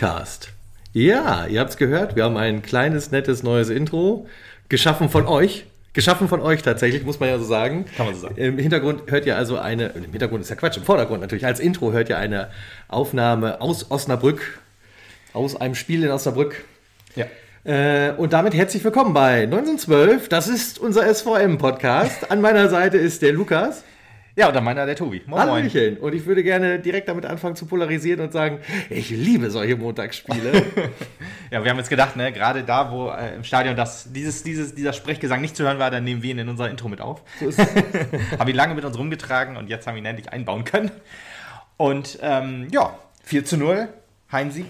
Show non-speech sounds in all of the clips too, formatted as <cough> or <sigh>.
Podcast. Ja, ihr habt es gehört, wir haben ein kleines, nettes, neues Intro, geschaffen von euch. Geschaffen von euch tatsächlich, muss man ja so sagen. Kann man so sagen. Im Hintergrund hört ihr also eine, im Hintergrund ist ja Quatsch, im Vordergrund natürlich, als Intro hört ihr eine Aufnahme aus Osnabrück, aus einem Spiel in Osnabrück. Ja. Äh, und damit herzlich willkommen bei 1912. Das ist unser SVM-Podcast. An meiner Seite ist der Lukas. Ja, und dann meiner der Tobi. Moin, Hallöchen. Und ich würde gerne direkt damit anfangen zu polarisieren und sagen, ich liebe solche Montagsspiele. <laughs> ja, wir haben jetzt gedacht, ne, gerade da, wo äh, im Stadion das, dieses, dieses, dieser Sprechgesang nicht zu hören war, dann nehmen wir ihn in unser Intro mit auf. So <laughs> haben ihn lange mit uns rumgetragen und jetzt haben wir ihn endlich einbauen können. Und ähm, ja, 4 zu 0, Heimsieg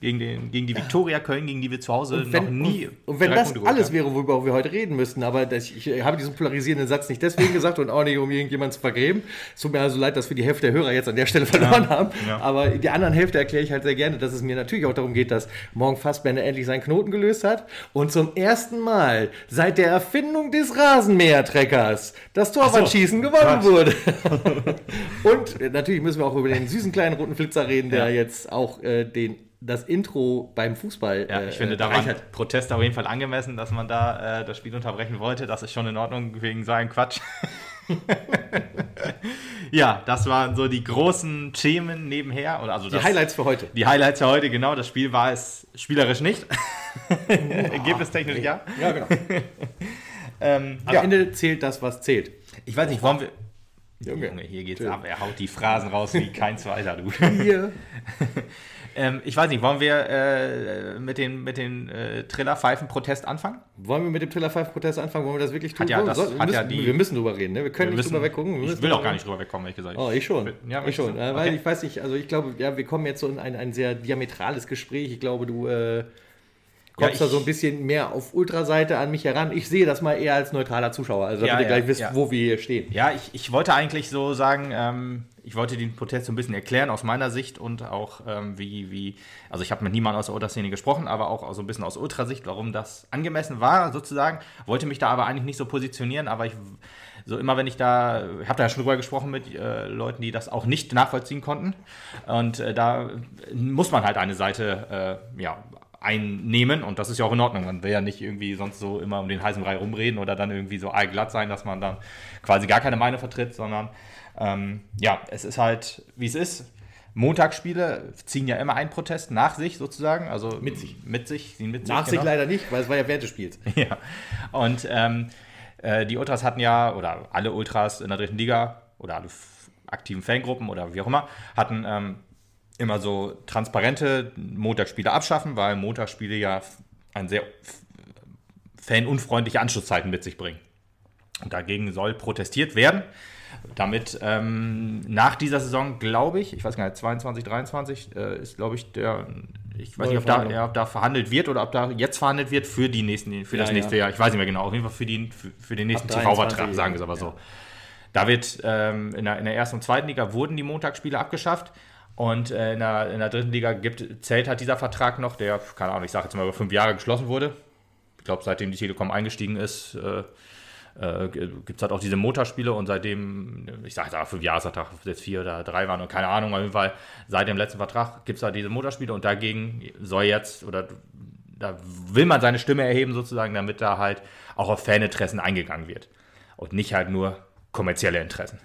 gegen, den, gegen die Viktoria Köln, gegen die wir zu Hause wenn, noch nie. Und, und wenn das alles haben. wäre, worüber wir heute reden müssten, aber das, ich habe diesen polarisierenden Satz nicht deswegen gesagt und auch nicht, um irgendjemanden zu vergräben. Es tut mir also leid, dass wir die Hälfte der Hörer jetzt an der Stelle verloren ja, haben. Ja. Aber die anderen Hälfte erkläre ich halt sehr gerne, dass es mir natürlich auch darum geht, dass Morgen Fassbender endlich seinen Knoten gelöst hat und zum ersten Mal seit der Erfindung des Rasenmähertreckers das Torwandschießen so, gewonnen Gott. wurde. <laughs> und natürlich müssen wir auch über den süßen kleinen roten Flitzer reden, der ja. jetzt auch äh, den das Intro beim Fußball. Ja, ich äh, finde, da war halt Protest auf jeden Fall angemessen, dass man da äh, das Spiel unterbrechen wollte. Das ist schon in Ordnung wegen so einem Quatsch. <laughs> ja, das waren so die großen Themen nebenher. Oder also die das, Highlights für heute. Die Highlights für heute, genau. Das Spiel war es spielerisch nicht. <laughs> Ergebnistechnisch ja. Ja, genau. <laughs> ähm, Am ja. Ende zählt das, was zählt. Ich weiß nicht, wollen wir. Junge, hier geht's Schön. ab. Er haut die Phrasen raus wie kein zweiter, du. Hier. Ähm, ich weiß nicht, wollen wir äh, mit den, mit den äh, Trillerpfeifen-Protest anfangen? Wollen wir mit dem Trillerpfeifen-Protest anfangen? Wollen wir das wirklich tun? Hat ja, das, wir, hat müssen, ja die, wir müssen drüber reden, ne? Wir können wir nicht müssen, drüber weggucken. ich will auch gar nicht drüber wegkommen, ehrlich gesagt. Oh, ich schon. Ja, ich schon. Okay. Weil ich weiß nicht, also ich glaube, ja, wir kommen jetzt so in ein, ein sehr diametrales Gespräch. Ich glaube, du äh, kommst ja, da so ein bisschen mehr auf Ultraseite an mich heran. Ich sehe das mal eher als neutraler Zuschauer, also damit ja, ihr gleich wisst, wo wir hier stehen. Ja, ich, ich wollte eigentlich so sagen, ähm, ich wollte den Protest so ein bisschen erklären aus meiner Sicht und auch ähm, wie, wie, also ich habe mit niemandem aus der Ultraszene gesprochen, aber auch so ein bisschen aus Ultrasicht, warum das angemessen war sozusagen. Wollte mich da aber eigentlich nicht so positionieren, aber ich, so immer wenn ich da, ich habe da schon drüber gesprochen mit äh, Leuten, die das auch nicht nachvollziehen konnten und äh, da muss man halt eine Seite, äh, ja, einnehmen und das ist ja auch in Ordnung. Man will ja nicht irgendwie sonst so immer um den heißen Brei rumreden oder dann irgendwie so allglatt sein, dass man dann quasi gar keine Meinung vertritt, sondern ähm, ja, es ist halt, wie es ist. Montagsspiele ziehen ja immer einen Protest nach sich sozusagen, also mit sich. Mit sich, ziehen mit nach sich. Nach genau. sich leider nicht, weil es war ja während des Spiels. <laughs> ja. Und ähm, äh, die Ultras hatten ja, oder alle Ultras in der dritten Liga oder alle aktiven Fangruppen oder wie auch immer, hatten ähm, immer so transparente Montagsspiele abschaffen, weil Montagsspiele ja ein sehr fanunfreundliche Anschlusszeiten mit sich bringen. Und dagegen soll protestiert werden damit ähm, nach dieser Saison, glaube ich, ich weiß gar nicht, 22, 23 äh, ist, glaube ich, der, ich weiß nicht, ob da, ja, ob da verhandelt wird oder ob da jetzt verhandelt wird für die nächsten, für ja, das nächste ja. Jahr. Ich weiß nicht mehr genau. Auf jeden Fall für, die, für, für den nächsten TV-Vertrag, sagen wir es aber so. Da wird ähm, in, der, in der ersten und zweiten Liga wurden die Montagsspiele abgeschafft. Und äh, in, der, in der dritten Liga gibt, zählt halt dieser Vertrag noch, der, keine Ahnung, ich sage jetzt mal über fünf Jahre geschlossen wurde. Ich glaube, seitdem die Telekom eingestiegen ist, äh, äh, gibt es halt auch diese Motorspiele und seitdem, ich sage jetzt fünf Jahresvertrag, jetzt vier oder drei waren und keine Ahnung, auf jeden Fall seit dem letzten Vertrag gibt es halt diese Motorspiele und dagegen soll jetzt oder da will man seine Stimme erheben sozusagen, damit da halt auch auf Faninteressen eingegangen wird und nicht halt nur kommerzielle Interessen.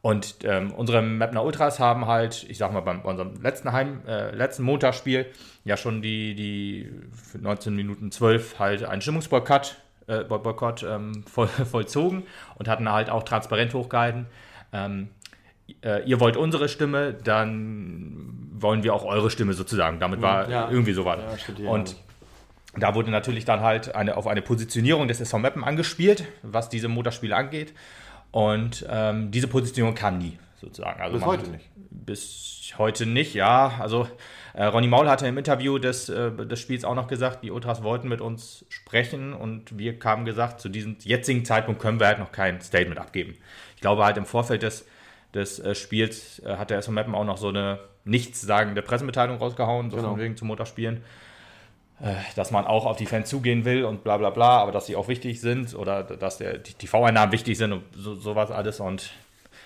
Und ähm, unsere Mapner Ultras haben halt, ich sag mal, bei unserem letzten Heim, äh, letzten Montagsspiel ja schon die, die 19 Minuten 12 halt einen Stimmungsboykott äh, Boykott ähm, <laughs> voll, vollzogen und hatten halt auch transparent hochgehalten. Ähm, äh, ihr wollt unsere Stimme, dann wollen wir auch eure Stimme sozusagen. Damit war ja. irgendwie so war. Ja, und da wurde natürlich dann halt eine, auf eine Positionierung des SV Meppen angespielt, was diese Motorspiele angeht. Und ähm, diese Positionierung kam nie, sozusagen. Also bis heute nicht. Bis heute nicht, ja. Also äh, Ronny Maul hatte im Interview des, äh, des Spiels auch noch gesagt, die Ultras wollten mit uns sprechen und wir haben gesagt, zu diesem jetzigen Zeitpunkt können wir halt noch kein Statement abgeben. Ich glaube halt im Vorfeld des, des äh, Spiels äh, hat der SV Meppen auch noch so eine nichtssagende Pressemitteilung rausgehauen, so genau. von wegen zu Motorspielen äh, dass man auch auf die Fans zugehen will und bla bla bla, aber dass sie auch wichtig sind oder dass der, die TV-Einnahmen wichtig sind und so, sowas alles. Und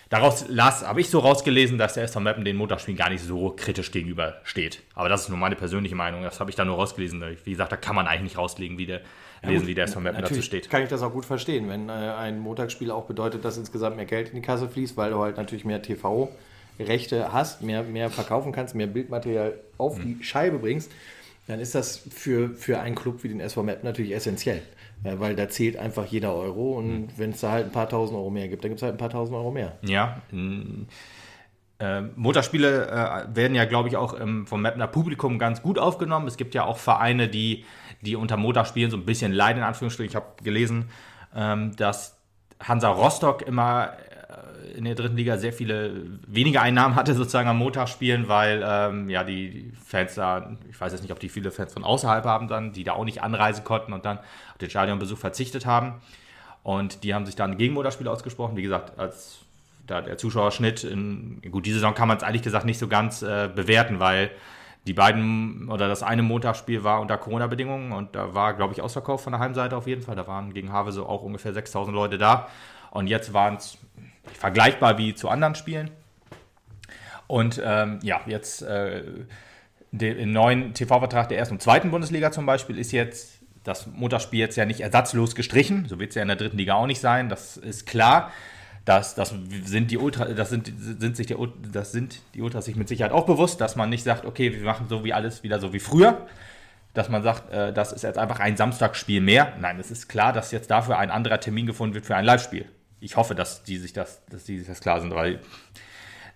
daraus habe ich so rausgelesen, dass der SV Meppen den Montagsspielen gar nicht so kritisch gegenüber steht. Aber das ist nur meine persönliche Meinung. Das habe ich da nur rausgelesen. Wie gesagt, da kann man eigentlich nicht rauslegen, wie der, ja, lesen, gut, wie der SV Meppen dazu steht. Kann ich das auch gut verstehen, wenn äh, ein Montagsspiel auch bedeutet, dass insgesamt mehr Geld in die Kasse fließt, weil du halt natürlich mehr TV-Rechte hast, mehr, mehr verkaufen kannst, mehr Bildmaterial auf mhm. die Scheibe bringst. Dann ist das für, für einen Club wie den SV Meppen natürlich essentiell. Ja, weil da zählt einfach jeder Euro und mhm. wenn es da halt ein paar tausend Euro mehr gibt, dann gibt es halt ein paar tausend Euro mehr. Ja. Äh, Motorspiele äh, werden ja, glaube ich, auch ähm, vom Mapner Publikum ganz gut aufgenommen. Es gibt ja auch Vereine, die, die unter Motorspielen so ein bisschen leiden, in Anführungsstrichen. Ich habe gelesen, ähm, dass Hansa Rostock immer in der dritten Liga sehr viele weniger Einnahmen hatte sozusagen am Montagsspielen, weil ähm, ja die Fans da, ich weiß jetzt nicht, ob die viele Fans von außerhalb haben dann, die da auch nicht anreisen konnten und dann auf den Stadionbesuch verzichtet haben. Und die haben sich dann gegen Montagsspiele ausgesprochen. Wie gesagt, als da der Zuschauerschnitt, in, gut, diese Saison kann man es ehrlich gesagt nicht so ganz äh, bewerten, weil die beiden oder das eine Montagsspiel war unter Corona-Bedingungen und da war, glaube ich, Ausverkauf von der Heimseite auf jeden Fall. Da waren gegen Havese auch ungefähr 6000 Leute da. Und jetzt waren es vergleichbar wie zu anderen Spielen. Und ähm, ja, jetzt äh, den neuen TV-Vertrag der ersten und zweiten Bundesliga zum Beispiel ist jetzt das Montagsspiel jetzt ja nicht ersatzlos gestrichen. So wird es ja in der dritten Liga auch nicht sein. Das ist klar. Das, das sind die Ultra, das sind, sind sich die, das sind die Ultras sich mit Sicherheit auch bewusst, dass man nicht sagt, okay, wir machen so wie alles wieder so wie früher. Dass man sagt, äh, das ist jetzt einfach ein Samstagsspiel mehr. Nein, es ist klar, dass jetzt dafür ein anderer Termin gefunden wird für ein Live-Spiel ich hoffe, dass die sich das, dass die sich das klar sind, weil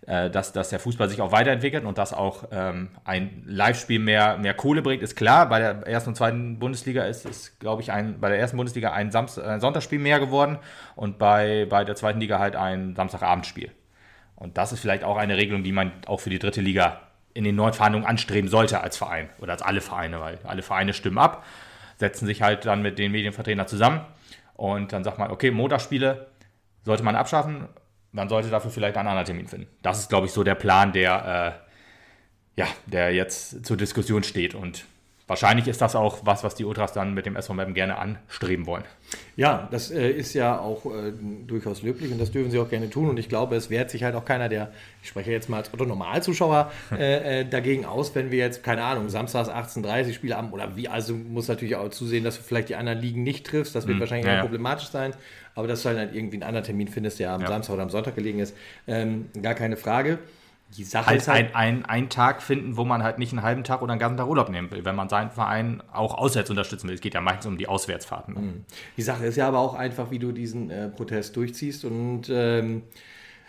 äh, dass, dass der Fußball sich auch weiterentwickelt und dass auch ähm, ein Live-Spiel mehr, mehr Kohle bringt, ist klar. Bei der ersten und zweiten Bundesliga ist es, glaube ich, ein, bei der ersten Bundesliga ein, Samst ein Sonntagsspiel mehr geworden und bei, bei der zweiten Liga halt ein Samstagabendspiel. Und das ist vielleicht auch eine Regelung, die man auch für die dritte Liga in den neuen Verhandlungen anstreben sollte als Verein oder als alle Vereine, weil alle Vereine stimmen ab, setzen sich halt dann mit den Medienvertretern zusammen und dann sagt man, okay, Montagsspiele sollte man abschaffen, man sollte dafür vielleicht einen anderen Termin finden. Das ist, glaube ich, so der Plan, der, äh, ja, der jetzt zur Diskussion steht. Und wahrscheinlich ist das auch was, was die Ultras dann mit dem SV Meppen gerne anstreben wollen. Ja, das äh, ist ja auch äh, durchaus löblich und das dürfen sie auch gerne tun. Und ich glaube, es wehrt sich halt auch keiner, der, ich spreche jetzt mal als Otto-Normalzuschauer, <laughs> äh, äh, dagegen aus, wenn wir jetzt, keine Ahnung, samstags 18.30 Spiele haben oder wie, also muss natürlich auch zusehen, dass du vielleicht die anderen Ligen nicht triffst. Das wird mhm, wahrscheinlich ja, problematisch sein aber dass du halt irgendwie einen anderen Termin findest, der am ja. Samstag oder am Sonntag gelegen ist, ähm, gar keine Frage. Die Sache halt ist halt ein, ein, ein Tag finden, wo man halt nicht einen halben Tag oder einen ganzen Tag Urlaub nehmen will, wenn man seinen Verein auch auswärts unterstützen will. Es geht ja meistens um die Auswärtsfahrten. Ne? Mhm. Die Sache ist ja aber auch einfach, wie du diesen äh, Protest durchziehst und ähm,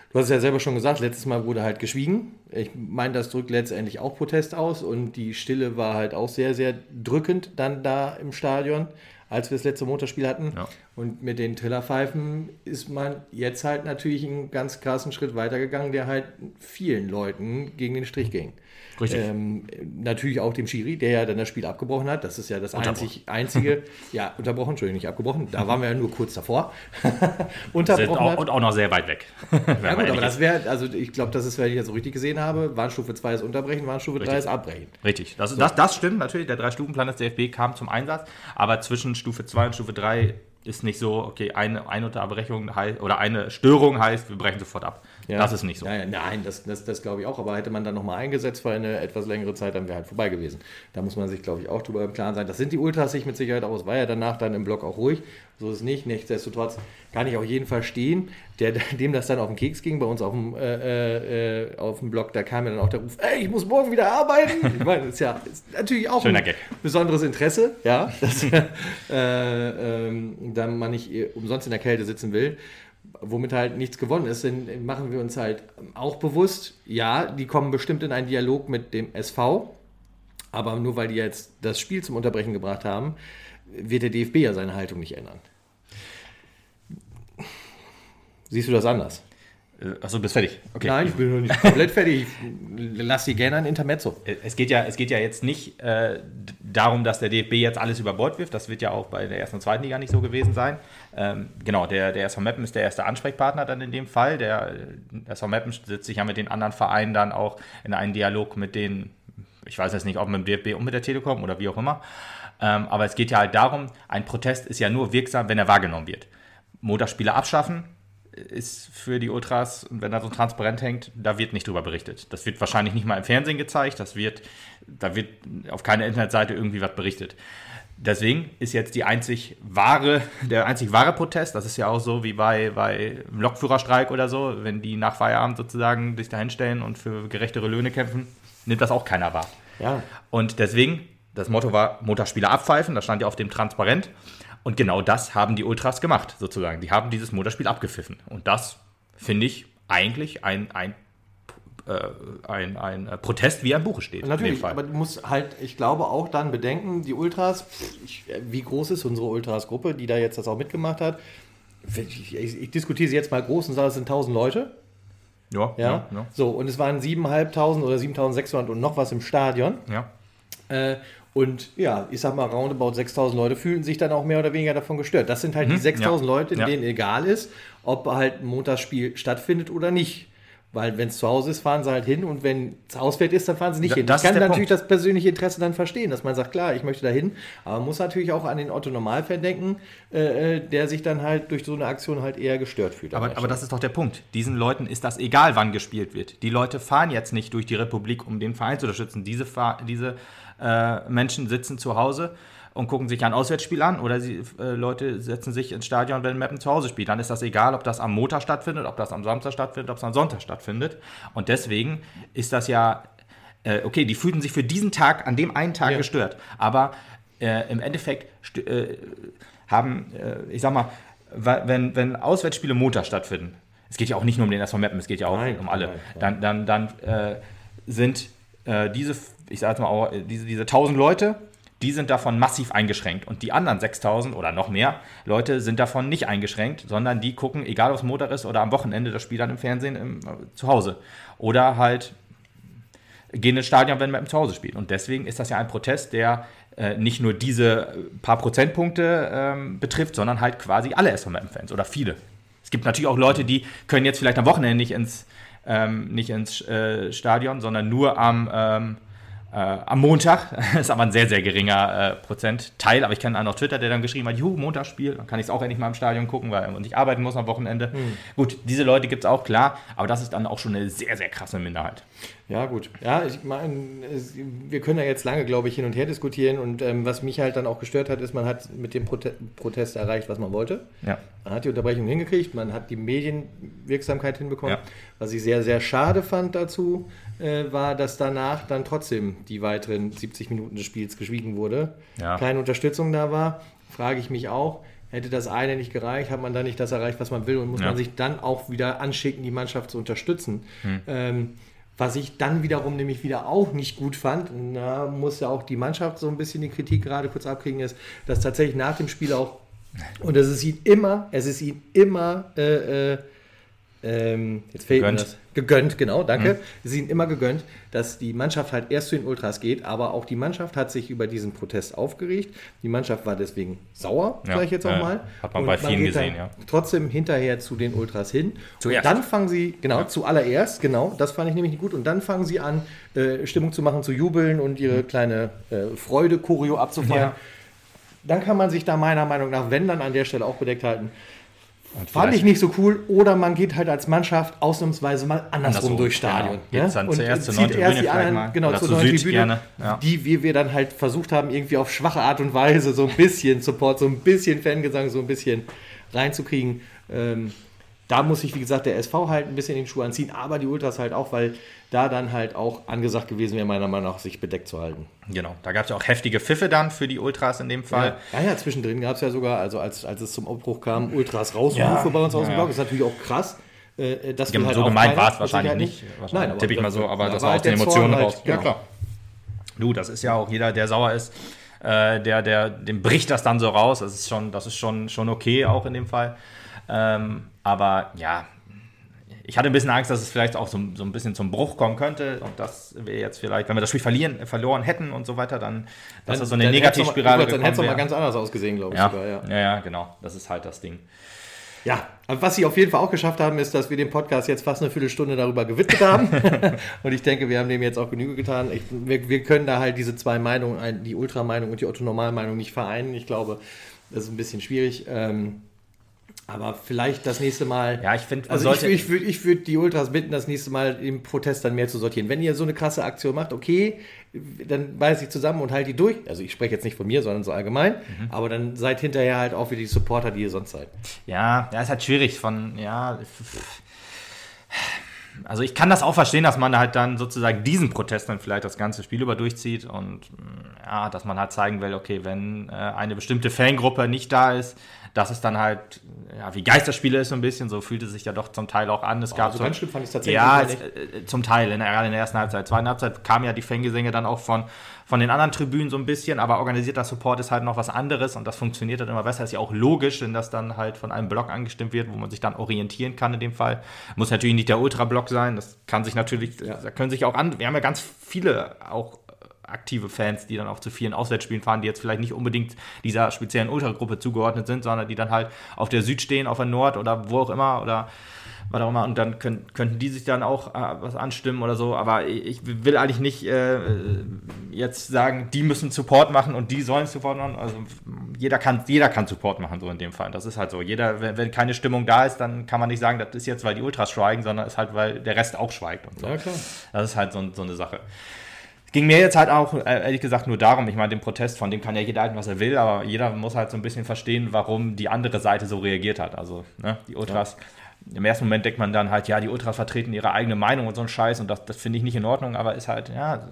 Du hast es ja selber schon gesagt, letztes Mal wurde halt geschwiegen. Ich meine, das drückt letztendlich auch Protest aus und die Stille war halt auch sehr, sehr drückend dann da im Stadion als wir das letzte Motorspiel hatten. Ja. Und mit den Trillerpfeifen ist man jetzt halt natürlich einen ganz krassen Schritt weitergegangen, der halt vielen Leuten gegen den Strich ging. Richtig. Ähm, natürlich auch dem Schiri, der ja dann das Spiel abgebrochen hat. Das ist ja das einzig, einzige. <laughs> ja, unterbrochen, Entschuldigung, nicht abgebrochen. Da waren wir ja nur kurz davor. <laughs> unterbrochen auch, und auch noch sehr weit weg. <laughs> ja, gut, aber das wäre, also ich glaube, das ist, wenn ich das so richtig gesehen habe, Warnstufe 2 ist Unterbrechen, Warnstufe 3 ist Abbrechen. Richtig. Das, so. das, das stimmt natürlich. Der Drei-Stufen-Plan des DFB kam zum Einsatz. Aber zwischen Stufe 2 und Stufe 3 ist nicht so, okay, eine, eine Unterbrechung heißt, oder eine Störung heißt, wir brechen sofort ab. Ja. Das ist nicht so. Ja, nein, das, das, das glaube ich auch. Aber hätte man dann nochmal eingesetzt für eine etwas längere Zeit, dann wäre halt vorbei gewesen. Da muss man sich, glaube ich, auch drüber im Klaren sein. Das sind die Ultras sich mit Sicherheit auch. Es war ja danach dann im Block auch ruhig. So ist es nicht. Nichtsdestotrotz kann ich auch jeden verstehen, der, dem das dann auf den Keks ging. Bei uns auf dem, äh, äh, auf dem Blog, da kam ja dann auch der Ruf, ey, ich muss morgen wieder arbeiten. Ich meine, das ist ja ist natürlich auch Schöner ein Gag. besonderes Interesse, ja, dass <laughs> äh, ähm, dann man nicht umsonst in der Kälte sitzen will womit halt nichts gewonnen ist, dann machen wir uns halt auch bewusst, ja, die kommen bestimmt in einen Dialog mit dem SV, aber nur weil die jetzt das Spiel zum Unterbrechen gebracht haben, wird der DFB ja seine Haltung nicht ändern. Siehst du das anders? Äh, Achso, bist fertig. Okay. Nein, ich bin noch nicht komplett fertig. Lass sie gerne ein Intermezzo. Äh, es geht ja, es geht ja jetzt nicht äh, darum, dass der DFB jetzt alles über Bord wirft. Das wird ja auch bei der ersten und zweiten Liga nicht so gewesen sein. Ähm, genau, der, der SV Meppen ist der erste Ansprechpartner dann in dem Fall. Der, der SV Meppen setzt sich ja mit den anderen Vereinen dann auch in einen Dialog mit den, ich weiß jetzt nicht, ob mit dem DFB und mit der Telekom oder wie auch immer. Ähm, aber es geht ja halt darum, ein Protest ist ja nur wirksam, wenn er wahrgenommen wird. Motorspiele abschaffen ist für die Ultras, und wenn da so ein Transparent hängt, da wird nicht drüber berichtet. Das wird wahrscheinlich nicht mal im Fernsehen gezeigt, das wird, da wird auf keiner Internetseite irgendwie was berichtet. Deswegen ist jetzt die einzig wahre, der einzig wahre Protest, das ist ja auch so wie bei, bei Lokführerstreik oder so, wenn die nach Feierabend sozusagen sich dahin stellen und für gerechtere Löhne kämpfen, nimmt das auch keiner wahr. Ja. Und deswegen, das Motto war Motorspieler abpfeifen, das stand ja auf dem Transparent. Und genau das haben die Ultras gemacht, sozusagen. Die haben dieses Motorspiel abgepfiffen. Und das finde ich eigentlich ein, ein äh, ein, ein Protest, wie im Buche steht. Natürlich, aber du musst halt, ich glaube, auch dann bedenken, die Ultras, ich, wie groß ist unsere Ultras-Gruppe, die da jetzt das auch mitgemacht hat? Ich, ich, ich diskutiere sie jetzt mal groß und sage, es sind 1000 Leute. Ja, ja. ja, ja. So, und es waren 7.500 oder 7.600 und noch was im Stadion. Ja. Äh, und ja, ich sag mal, roundabout 6000 Leute fühlten sich dann auch mehr oder weniger davon gestört. Das sind halt mhm, die 6000 ja, Leute, denen ja. egal ist, ob halt ein Montagsspiel stattfindet oder nicht. Weil wenn es zu Hause ist, fahren sie halt hin und wenn es auswärts ist, dann fahren sie nicht da, hin. Ich kann natürlich Punkt. das persönliche Interesse dann verstehen, dass man sagt, klar, ich möchte da hin, aber man muss natürlich auch an den Otto Normalfan denken, äh, äh, der sich dann halt durch so eine Aktion halt eher gestört fühlt. Aber, aber das ist doch der Punkt. Diesen Leuten ist das egal, wann gespielt wird. Die Leute fahren jetzt nicht durch die Republik, um den Verein zu unterstützen. Diese, diese äh, Menschen sitzen zu Hause und gucken sich ein Auswärtsspiel an oder die äh, Leute setzen sich ins Stadion, wenn Mappen zu Hause spielt. Dann ist das egal, ob das am Montag stattfindet, ob das am Samstag stattfindet, ob es am Sonntag stattfindet. Und deswegen ist das ja, äh, okay, die fühlten sich für diesen Tag, an dem einen Tag ja. gestört. Aber äh, im Endeffekt äh, haben, äh, ich sag mal, wenn, wenn Auswärtsspiele Montag stattfinden, es geht ja auch nicht nur um den SV Mappen, es geht ja auch nein, um alle, nein, nein. dann, dann, dann äh, sind diese, ich sag mal, auch, diese, diese 1000 Leute, die sind davon massiv eingeschränkt. Und die anderen 6000 oder noch mehr Leute sind davon nicht eingeschränkt, sondern die gucken, egal ob es Montag ist oder am Wochenende, das Spiel dann im Fernsehen im, äh, zu Hause. Oder halt gehen ins Stadion, wenn man im Zuhause spielt. Und deswegen ist das ja ein Protest, der äh, nicht nur diese paar Prozentpunkte ähm, betrifft, sondern halt quasi alle SVM-Fans oder viele. Es gibt natürlich auch Leute, die können jetzt vielleicht am Wochenende nicht ins, ähm, nicht ins äh, Stadion, sondern nur am ähm, äh, am Montag. Das <laughs> ist aber ein sehr, sehr geringer äh, Prozentteil. Aber ich kenne einen auf Twitter, der dann geschrieben hat: Juhu, Montagsspiel. Dann kann ich es auch endlich mal im Stadion gucken, weil man nicht arbeiten muss am Wochenende. Mhm. Gut, diese Leute gibt es auch, klar. Aber das ist dann auch schon eine sehr, sehr krasse Minderheit. Ja, gut. Ja, ich meine, wir können ja jetzt lange, glaube ich, hin und her diskutieren. Und ähm, was mich halt dann auch gestört hat, ist, man hat mit dem Prote Protest erreicht, was man wollte. Ja. Man hat die Unterbrechung hingekriegt, man hat die Medienwirksamkeit hinbekommen. Ja. Was ich sehr, sehr schade fand dazu, äh, war, dass danach dann trotzdem die weiteren 70 Minuten des Spiels geschwiegen wurde. Ja. Keine Unterstützung da war. Frage ich mich auch. Hätte das eine nicht gereicht, hat man dann nicht das erreicht, was man will und muss ja. man sich dann auch wieder anschicken, die Mannschaft zu unterstützen. Hm. Ähm, was ich dann wiederum nämlich wieder auch nicht gut fand, und da muss ja auch die Mannschaft so ein bisschen die Kritik gerade kurz abkriegen, ist, dass tatsächlich nach dem Spiel auch, und es ist ihnen immer, es ist ihnen immer äh, äh, ähm, jetzt fehlt gegönnt. mir das. Gegönnt, genau, danke. Mhm. Es ist ihnen immer gegönnt, dass die Mannschaft halt erst zu den Ultras geht, aber auch die Mannschaft hat sich über diesen Protest aufgeregt. Die Mannschaft war deswegen sauer, ja, sage ich jetzt auch ja, mal. Hat man und bei vielen gesehen, ja. Trotzdem hinterher zu den Ultras hin. Zuerst. Und dann fangen sie, genau, ja. zuallererst, genau, das fand ich nämlich nicht gut. Und dann fangen sie an, äh, Stimmung zu machen, zu jubeln und ihre mhm. kleine äh, Freude-Choreo abzufeiern. Dann kann man sich da meiner Meinung nach, wenn dann an der Stelle auch bedeckt halten. Und Fand ich nicht so cool. Oder man geht halt als Mannschaft ausnahmsweise mal andersrum, andersrum durchs Stadion. Ja. Jetzt dann und zuerst zur erst die anderen, genau, zur neuen Tribüne, ja. die wir, wir dann halt versucht haben, irgendwie auf schwache Art und Weise so ein bisschen Support, so ein bisschen Fangesang, so ein bisschen reinzukriegen. Ähm, da muss sich, wie gesagt, der SV halt ein bisschen in den Schuh anziehen, aber die Ultras halt auch, weil da dann halt auch angesagt gewesen wäre, meiner Meinung nach, sich bedeckt zu halten. Genau, da gab es ja auch heftige Pfiffe dann für die Ultras in dem Fall. Ja, ja, ja zwischendrin gab es ja sogar, also als, als es zum Aufbruch kam, Ultras rausrufe ja, bei uns aus dem Block. Das ist natürlich auch krass. Äh, dass ja, halt so gemeint war es wahrscheinlich nicht. Wahrscheinlich Nein, tippe ich mal so, aber das war aus den Emotionen halt, raus. Genau. Ja, klar. Du, das ist ja auch jeder, der sauer ist, äh, der, der, dem bricht das dann so raus. Das ist schon, das ist schon, schon okay, auch in dem Fall. Ähm, aber ja, ich hatte ein bisschen Angst, dass es vielleicht auch so, so ein bisschen zum Bruch kommen könnte und dass wir jetzt vielleicht, wenn wir das Spiel verlieren, verloren hätten und so weiter, dann, dass dann, das so eine Negativspirale Dann hätte es mal ganz anders ausgesehen, glaube ich. Ja. Sogar, ja. ja, ja, genau. Das ist halt das Ding. Ja, aber was sie auf jeden Fall auch geschafft haben, ist, dass wir den Podcast jetzt fast eine Viertelstunde darüber gewidmet haben. <laughs> und ich denke, wir haben dem jetzt auch Genüge getan. Ich, wir, wir, können da halt diese zwei Meinungen, die Ultrameinung und die Otto-Normal-Meinung nicht vereinen. Ich glaube, das ist ein bisschen schwierig. Ähm, Aber vielleicht das nächste Mal. Ja, ich finde, also ich, ich würde ich würd die Ultras bitten, das nächste Mal im Protest dann mehr zu sortieren. Wenn ihr so eine krasse Aktion macht, okay, dann beiß ich zusammen und halt die durch. Also ich spreche jetzt nicht von mir, sondern so allgemein. Mhm. Aber dann seid hinterher halt auch wie die Supporter, die ihr sonst seid. Ja, ja, ist halt schwierig von, ja. Also ich kann das auch verstehen, dass man halt dann sozusagen diesen Protest dann vielleicht das ganze Spiel über durchzieht und ja, dass man halt zeigen will, okay, wenn äh, eine bestimmte Fangruppe nicht da ist, dass es dann halt, ja, wie Geisterspiele ist so ein bisschen, so fühlte es sich ja doch zum Teil auch an. Es gab so, ganz schlimm fand ich tatsächlich. Ja, es, äh, zum Teil, in der, gerade in der ersten Halbzeit. Zweiten Halbzeit kamen ja die Fangesänge dann auch von, von den anderen Tribünen so ein bisschen, aber organisierter Support ist halt noch was anderes und das funktioniert dann immer besser. Ist ja auch logisch, wenn das dann halt von einem Block angestimmt wird, wo man sich dann orientieren kann in dem Fall. Muss natürlich nicht der Ultra-Block sein, das kann sich natürlich, ja. da können sich auch an, wir haben ja ganz viele auch aktive Fans, die dann auch zu vielen Auswärtsspielen fahren, die jetzt vielleicht nicht unbedingt dieser speziellen Ultragruppe zugeordnet sind, sondern die dann halt auf der Süd stehen, auf der Nord oder wo auch immer oder was auch immer. Und dann können, könnten die sich dann auch äh, was anstimmen oder so. Aber ich, will eigentlich nicht äh, jetzt sagen, die müssen Support machen und die sollen Support machen. Also jeder kann, jeder kann Support machen, so in dem Fall. Das ist halt so. Jeder, wenn, wenn keine Stimmung da ist, dann kann man nicht sagen, das ist jetzt, weil die Ultras schweigen, sondern ist halt, weil der Rest auch schweigt und so. Ja. Das ist halt so, so eine Sache. Es ging mir jetzt halt auch, äh, ehrlich gesagt, nur darum, ich meine, den Protest, von dem kann ja jeder halten, was er will, aber jeder muss halt so ein bisschen verstehen, warum die andere Seite so reagiert hat. Also, ne, die Ultras. Ja. Im ersten Moment denkt man dann halt, ja, die Ultras vertreten ihre eigene Meinung und so ein Scheiß und das, das finde ich nicht in Ordnung, aber ist halt, ja,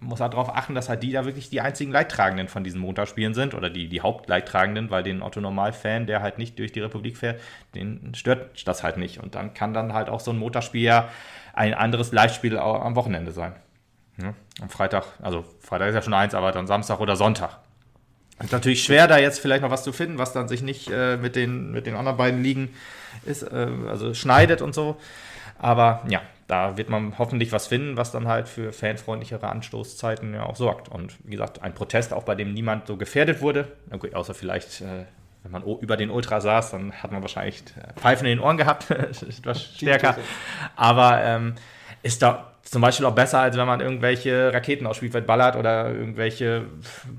muss halt darauf achten, dass halt die da wirklich die einzigen Leidtragenden von diesen Montagsspielen sind oder die, die Hauptleidtragenden, weil den Otto-Normal-Fan, der halt nicht durch die Republik fährt, den stört das halt nicht. Und dann kann dann halt auch so ein Montagsspiel ja ein anderes Live-Spiel am Wochenende sein. Ja, am Freitag, also Freitag ist ja schon eins, aber dann Samstag oder Sonntag. Ist natürlich schwer, da jetzt vielleicht noch was zu finden, was dann sich nicht äh, mit, den, mit den anderen beiden Ligen ist, äh, also schneidet und so. Aber ja, da wird man hoffentlich was finden, was dann halt für fanfreundlichere Anstoßzeiten ja auch sorgt. Und wie gesagt, ein Protest, auch bei dem niemand so gefährdet wurde, okay, außer vielleicht, äh, wenn man über den Ultra saß, dann hat man wahrscheinlich äh, Pfeifen in den Ohren gehabt, <laughs> etwas stärker. Aber ähm, ist da zum Beispiel auch besser, als wenn man irgendwelche Raketen aus Spielfeld ballert oder irgendwelche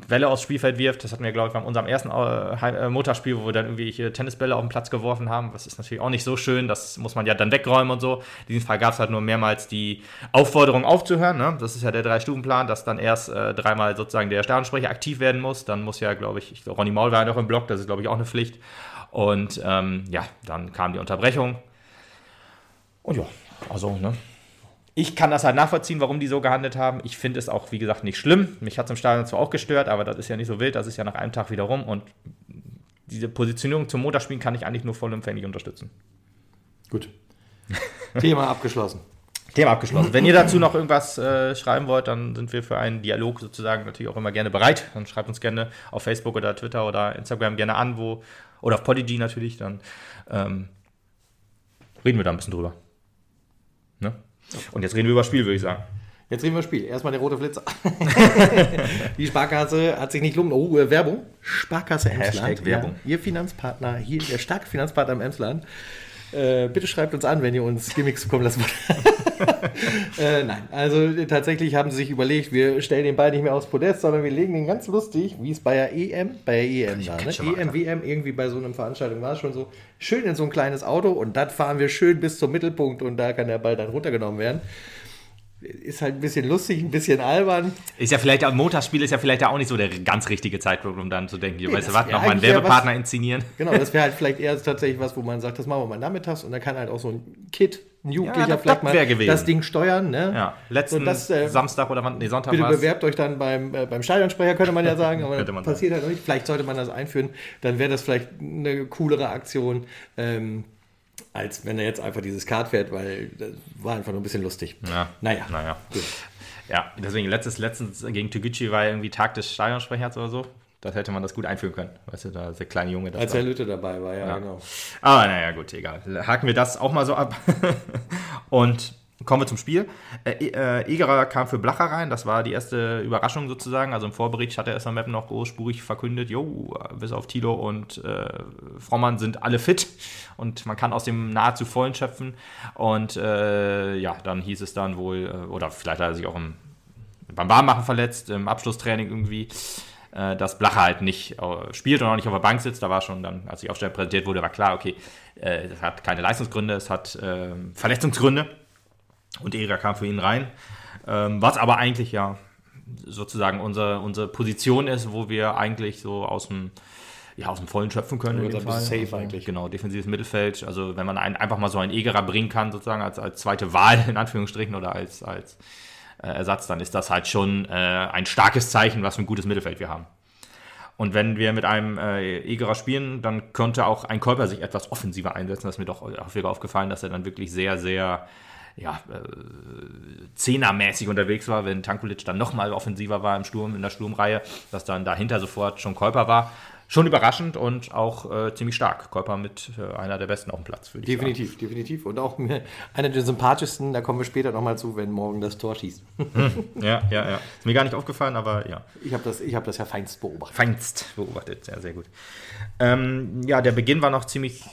Welle aus Spielfeld wirft. Das hatten wir, glaube ich, bei unserem ersten äh, äh, Motorspiel, wo wir dann irgendwelche Tennisbälle auf den Platz geworfen haben. Das ist natürlich auch nicht so schön. Das muss man ja dann wegräumen und so. In diesem Fall gab es halt nur mehrmals die Aufforderung aufzuhören. Ne? Das ist ja der Drei-Stufen-Plan, dass dann erst äh, dreimal sozusagen der Sternensprecher aktiv werden muss. Dann muss ja, glaube ich, ich glaub, Ronny Maul war ja noch im Block. Das ist, glaube ich, auch eine Pflicht. Und ähm, ja, dann kam die Unterbrechung. Und ja, also, ne? Ich kann das halt nachvollziehen, warum die so gehandelt haben. Ich finde es auch, wie gesagt, nicht schlimm. Mich hat es im Stadion zwar auch gestört, aber das ist ja nicht so wild. Das ist ja nach einem Tag wieder rum. Und diese Positionierung zum Motorspielen kann ich eigentlich nur vollumfänglich unterstützen. Gut. <laughs> Thema abgeschlossen. Thema abgeschlossen. Wenn ihr dazu noch irgendwas äh, schreiben wollt, dann sind wir für einen Dialog sozusagen natürlich auch immer gerne bereit. Dann schreibt uns gerne auf Facebook oder Twitter oder Instagram gerne an, wo oder auf Podigy natürlich. Dann ähm, reden wir da ein bisschen drüber. Ne? Und jetzt reden wir über Spiel, würde ich sagen. Jetzt reden wir über Spiel. Erstmal der rote Flitzer. <laughs> die Sparkasse hat sich nicht lumpen. Oh, äh, Werbung. Sparkasse Emsland. Werbung. Ja, ihr Finanzpartner, hier der starke Finanzpartner im Emsland. Äh, bitte schreibt uns an, wenn ihr uns Gimmicks kommen lassen wollt. <laughs> äh, nein, also tatsächlich haben sie sich überlegt, wir stellen den Ball nicht mehr aufs Podest, sondern wir legen den ganz lustig, wie es bei der EM, bei der EM da, ne? EM, WM, irgendwie bei so einer Veranstaltung war es schon so, schön in so ein kleines Auto und dann fahren wir schön bis zum Mittelpunkt und da kann der Ball dann runtergenommen werden ist halt ein bisschen lustig, ein bisschen albern. Ist ja vielleicht, ein Motorspiel ist ja vielleicht auch nicht so der ganz richtige Zeitpunkt, um dann zu denken, nee, weißt du was, nochmal einen Werbepartner was, inszenieren. Genau, das wäre <laughs> halt vielleicht eher tatsächlich was, wo man sagt, das machen wir mal nachmittags und dann kann halt auch so ein Kid, ein Jugendlicher ja, das, vielleicht das mal gewesen. das Ding steuern. Ne? Ja, letzten so, das, äh, Samstag oder wann, nee, Sonntag Bitte bewerbt euch dann beim, äh, beim Stadionsprecher, könnte man ja sagen, aber <laughs> das passiert halt noch nicht. Vielleicht sollte man das einführen, dann wäre das vielleicht eine coolere Aktion. Ähm, als wenn er jetzt einfach dieses Kart fährt, weil das war einfach nur ein bisschen lustig. Ja. Naja. naja. Gut. Ja, deswegen letztes, letztens gegen Toguchi war irgendwie Tag des Stadionsprechers oder so. Das hätte man das gut einführen können. Weißt du, da ist der kleine Junge. Als Herr Lütte dabei war, ja, ja. genau. Aber naja, gut, egal. Haken wir das auch mal so ab. <laughs> Und Kommen wir zum Spiel. Äh, äh, Egerer kam für Blacher rein, das war die erste Überraschung sozusagen. Also im Vorbericht hat der SV Meppen noch großspurig verkündet, jo, bis auf Tilo und äh, Frommann sind alle fit <laughs> und man kann aus dem nahezu vollen schöpfen. Und äh, ja, dann hieß es dann wohl, äh, oder vielleicht hat er sich auch im, beim Warmmachen verletzt, im Abschlusstraining irgendwie. äh, dass Blacher halt nicht äh, spielt und auch nicht auf der Bank sitzt. Da war schon dann, als die Aufstellung präsentiert wurde, war klar, okay, es hat keine Leistungsgründe, es hat Verletzungsgründe. Und Erika kam für ihn rein. Ähm, was aber eigentlich ja sozusagen unsere, unsere Position ist, wo wir eigentlich so aus dem ja, aus dem Vollen schöpfen können. In dem Fall. Safe also, eigentlich. Genau, defensives Mittelfeld. Also wenn man einen, einfach mal so einen Egerer bringen kann, sozusagen als, als zweite Wahl in Anführungsstrichen oder als, als äh, Ersatz, dann ist das halt schon äh, ein starkes Zeichen, was für ein gutes Mittelfeld wir haben. Und wenn wir mit einem äh, Egerer spielen, dann könnte auch ein Kolper sich etwas offensiver einsetzen. Das ist mir doch häufiger aufgefallen, dass er dann wirklich sehr, sehr ja, äh, zehnermäßig unterwegs war, wenn Tankulic dann nochmal offensiver war im Sturm, in der Sturmreihe, dass dann dahinter sofort schon Kolper war schon überraschend und auch äh, ziemlich stark. Kolper mit äh, einer der besten auf dem Platz, würde ich definitiv, sagen. Definitiv, definitiv. Und auch einer der sympathischsten, da kommen wir später nochmal zu, wenn morgen das Tor schießt. Hm. Ja, ja, ja. Ist mir gar nicht aufgefallen, aber ja. Ich habe das, hab das ja feinst beobachtet. Feinst beobachtet, sehr, sehr gut. Ähm, ja, der Beginn war noch ziemlich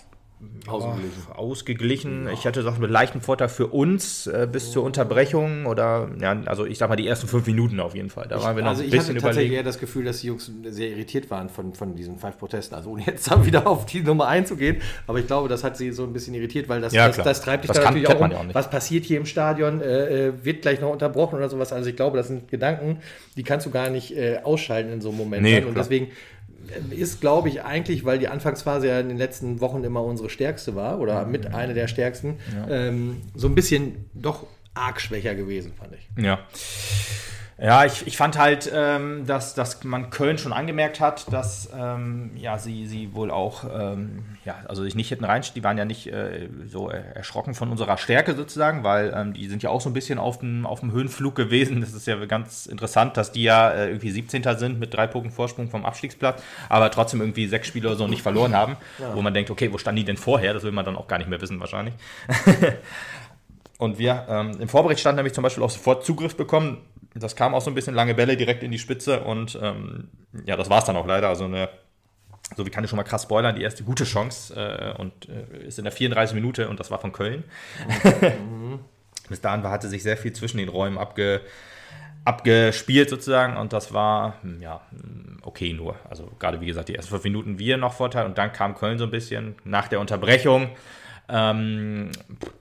Ausgeglichen. ausgeglichen. Ja. Ich hatte gesagt, mit leichten Vorteil für uns äh, bis zur Unterbrechung oder, ja, also ich sag mal die ersten fünf Minuten auf jeden Fall. Da waren wir noch also ein bisschen ich hatte tatsächlich eher das Gefühl, dass die Jungs sehr irritiert waren von, von diesen fünf Protesten. Also ohne jetzt dann wieder auf die Nummer einzugehen. Aber ich glaube, das hat sie so ein bisschen irritiert, weil das, ja, das, das, treibt dich das da natürlich auch um. Auch was passiert hier im Stadion? Äh, äh, wird gleich noch unterbrochen oder sowas. Also ich glaube, das sind Gedanken, die kannst du gar nicht äh, ausschalten in so einem Moment. Nee, und deswegen ist, glaube ich, eigentlich, weil die Anfangsphase ja in den letzten Wochen immer unsere stärkste war oder mhm. mit einer der stärksten, ja. ähm, so ein bisschen doch arg schwächer gewesen, fand ich. Ja. Ja, ich, ich fand halt, ähm, dass, dass man Köln schon angemerkt hat, dass ähm, ja, sie, sie wohl auch, ähm, ja, also sich nicht hätten rein, die waren ja nicht äh, so erschrocken von unserer Stärke sozusagen, weil ähm, die sind ja auch so ein bisschen auf dem, auf dem Höhenflug gewesen. Das ist ja ganz interessant, dass die ja äh, irgendwie 17. sind mit drei Punkten Vorsprung vom Abstiegsplatz, aber trotzdem irgendwie sechs Spiele oder so nicht verloren haben, ja. wo man denkt, okay, wo standen die denn vorher? Das will man dann auch gar nicht mehr wissen wahrscheinlich. <laughs> Und wir ähm, im Vorbericht stand nämlich zum Beispiel auch sofort Zugriff bekommen das kam auch so ein bisschen lange Bälle direkt in die Spitze und ähm, ja, das war es dann auch leider. Also eine, so wie kann ich schon mal krass spoilern, die erste gute Chance äh, und äh, ist in der 34 Minute und das war von Köln. Mhm. <laughs> Bis dahin war, hatte sich sehr viel zwischen den Räumen abge, abgespielt sozusagen und das war hm, ja hm, okay nur. Also gerade wie gesagt, die ersten fünf Minuten wir noch Vorteil und dann kam Köln so ein bisschen nach der Unterbrechung. Ähm,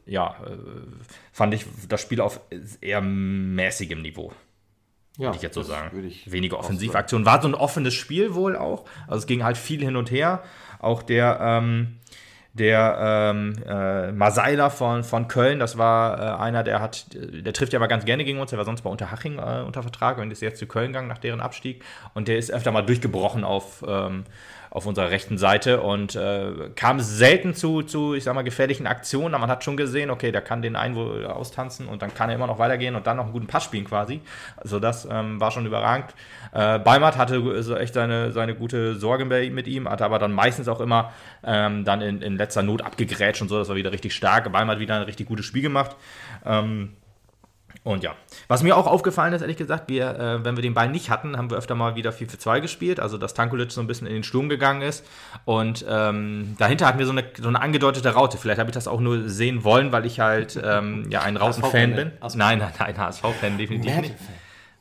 ja, äh, fand ich das Spiel auf eher mäßigem Niveau. Ja, würde ich jetzt so sagen. Weniger Offensivaktionen. War so ein offenes Spiel wohl auch. Also es ging halt viel hin und her. Auch der, ähm, der ähm, äh, Masaila von, von Köln, das war äh, einer, der hat, der trifft ja aber ganz gerne gegen uns, der war sonst bei Unterhaching äh, unter Vertrag und ist jetzt zu Köln gegangen nach deren Abstieg. Und der ist öfter mal durchgebrochen auf, ähm, auf unserer rechten Seite und äh, kam selten zu, zu, ich sag mal, gefährlichen Aktionen. Aber man hat schon gesehen, okay, der kann den einen wohl austanzen und dann kann er immer noch weitergehen und dann noch einen guten Pass spielen quasi. Also das ähm, war schon überragend. Äh, Beimert hatte also echt seine, seine gute Sorge mit ihm, hatte aber dann meistens auch immer ähm, dann in, in letzter Not abgegrätscht und so. Das war wieder richtig stark. Beimert wieder ein richtig gutes Spiel gemacht. Ähm, und ja, was mir auch aufgefallen ist, ehrlich gesagt, wir, äh, wenn wir den Ball nicht hatten, haben wir öfter mal wieder 4 für 2 gespielt, also dass Tankulic so ein bisschen in den Sturm gegangen ist. Und ähm, dahinter hatten wir so eine, so eine angedeutete Raute. Vielleicht habe ich das auch nur sehen wollen, weil ich halt ähm, ja ein <laughs> Rauten-Fan bin. Nein, nein, nein, HSV-Fan definitiv Merkel nicht.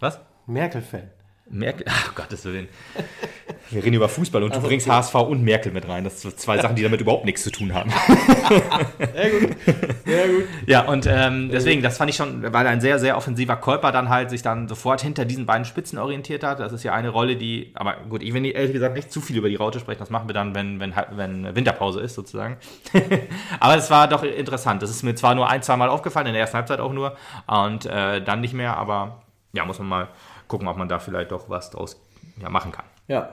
Was? Merkel-Fan. Merkel, <laughs> ach Gottes Willen. Wir reden über Fußball und also, du bringst HSV und Merkel mit rein. Das sind zwei Sachen, die damit überhaupt nichts zu tun haben. <laughs> Sehr gut. Sehr gut. Ja, und ähm, deswegen, das fand ich schon, weil ein sehr, sehr offensiver Kolper dann halt sich dann sofort hinter diesen beiden Spitzen orientiert hat. Das ist ja eine Rolle, die, aber gut, ich will ehrlich gesagt nicht zu viel über die Raute sprechen. Das machen wir dann, wenn, wenn, wenn Winterpause ist, sozusagen. <laughs> aber es war doch interessant. Das ist mir zwar nur ein, zwei Mal aufgefallen, in der ersten Halbzeit auch nur, und äh, dann nicht mehr, aber ja, muss man mal gucken, ob man da vielleicht doch was draus ja, machen kann. Ja.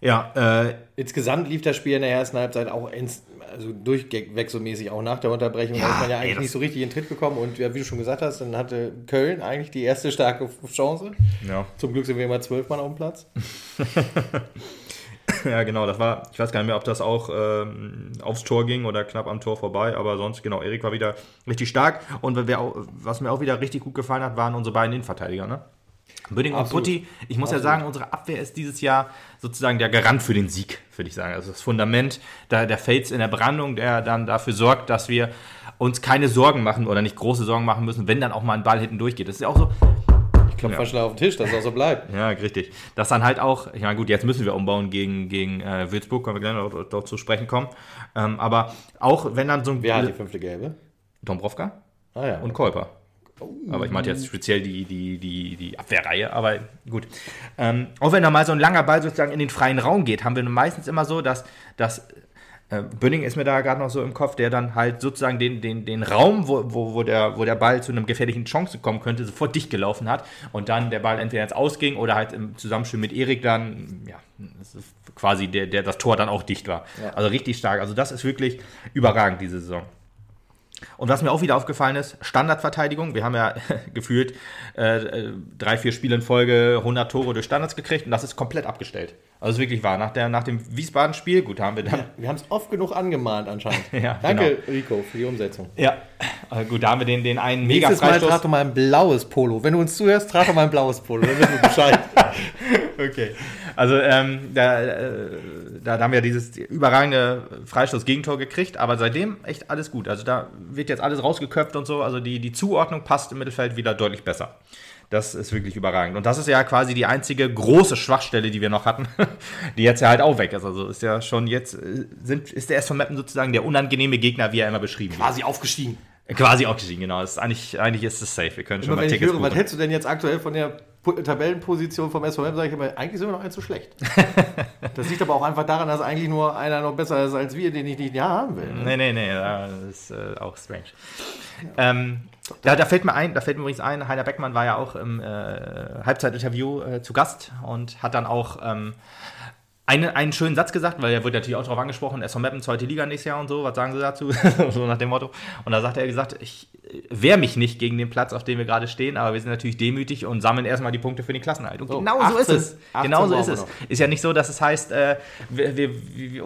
Ja, äh, insgesamt lief das Spiel in der ersten Halbzeit auch ins, also durchweg so mäßig, auch nach der Unterbrechung. Ja, da ist man ja eigentlich ey, nicht so richtig in den Tritt gekommen und ja, wie du schon gesagt hast, dann hatte Köln eigentlich die erste starke Chance. Ja. Zum Glück sind wir immer zwölf Mann auf dem Platz. <laughs> ja, genau, das war, ich weiß gar nicht mehr, ob das auch ähm, aufs Tor ging oder knapp am Tor vorbei, aber sonst, genau, Erik war wieder richtig stark und was mir auch wieder richtig gut gefallen hat, waren unsere beiden Innenverteidiger, ne? Bünding und Putti, ich muss Absolut. ja sagen, unsere Abwehr ist dieses Jahr sozusagen der Garant für den Sieg, würde ich sagen. Also das Fundament, da, der Fels in der Brandung, der dann dafür sorgt, dass wir uns keine Sorgen machen oder nicht große Sorgen machen müssen, wenn dann auch mal ein Ball hinten durchgeht. Das ist ja auch so, klopfe ja. schnell auf den Tisch, dass es auch so bleibt. Ja, richtig. Das dann halt auch, ich meine, gut, jetzt müssen wir umbauen gegen, gegen äh, Würzburg, können wir gleich noch dort zu sprechen kommen. Ähm, aber auch wenn dann so ein. Wer hat die fünfte Gelbe? Dombrovka ah, ja. und Kolper. Oh. Aber ich meinte jetzt speziell die, die, die, die Abwehrreihe, aber gut. Ähm, auch wenn da mal so ein langer Ball sozusagen in den freien Raum geht, haben wir meistens immer so, dass, dass äh, Bönning ist mir da gerade noch so im Kopf, der dann halt sozusagen den, den, den Raum, wo, wo, wo, der, wo der Ball zu einem gefährlichen Chance kommen könnte, sofort dicht gelaufen hat und dann der Ball entweder jetzt ausging oder halt im Zusammenspiel mit Erik dann, ja, quasi der, der das Tor dann auch dicht war. Ja. Also richtig stark. Also das ist wirklich überragend diese Saison. Und was mir auch wieder aufgefallen ist, Standardverteidigung. Wir haben ja <laughs> gefühlt äh, drei, vier Spiele in Folge 100 Tore durch Standards gekriegt und das ist komplett abgestellt. Also ist wirklich wahr. Nach, der, nach dem Wiesbaden-Spiel, gut, haben wir dann. Ja, wir haben es oft genug angemahnt anscheinend. <laughs> ja, Danke, genau. Rico, für die Umsetzung. Ja, äh, gut, da haben wir den, den einen mega Nächstes Mal trag doch mal ein blaues Polo. Wenn du uns zuhörst, trag doch mal ein blaues Polo. Dann wissen wir Bescheid. <laughs> okay. Also ähm, da, äh, da, da, haben wir dieses überragende Freistoß-Gegentor gekriegt, aber seitdem echt alles gut. Also da wird jetzt alles rausgeköpft und so. Also die, die Zuordnung passt im Mittelfeld wieder deutlich besser. Das ist wirklich überragend. Und das ist ja quasi die einzige große Schwachstelle, die wir noch hatten, <laughs> die jetzt ja halt auch weg ist. Also ist ja schon jetzt, äh, sind, ist der SV Meppen sozusagen der unangenehme Gegner, wie er immer beschrieben wird. Quasi aufgestiegen. Quasi aufgestiegen, genau. ist eigentlich, eigentlich ist es safe. Wir können schon immer, mal Tickets höre, Was hättest du denn jetzt aktuell von der Tabellenposition vom SVM, sage ich immer, eigentlich sind wir noch ein zu schlecht. <laughs> das liegt aber auch einfach daran, dass eigentlich nur einer noch besser ist als wir, den ich nicht ja haben will. Ne? Nee, nee, nee, das ist äh, auch strange. Ja. Ähm, da, da, fällt mir ein, da fällt mir übrigens ein, Heiner Beckmann war ja auch im äh, Halbzeitinterview äh, zu Gast und hat dann auch ähm, einen, einen schönen Satz gesagt, weil er wird natürlich auch darauf angesprochen, SV Meppen, zweite Liga nächstes Jahr und so, was sagen Sie dazu? <laughs> so nach dem Motto. Und da sagt er gesagt, ich wehre mich nicht gegen den Platz, auf dem wir gerade stehen, aber wir sind natürlich demütig und sammeln erstmal die Punkte für den Klassenhalt. Und so, genau 18, so ist es. Genau so ist es. Ist ja nicht so, dass es heißt, äh, wir, wir,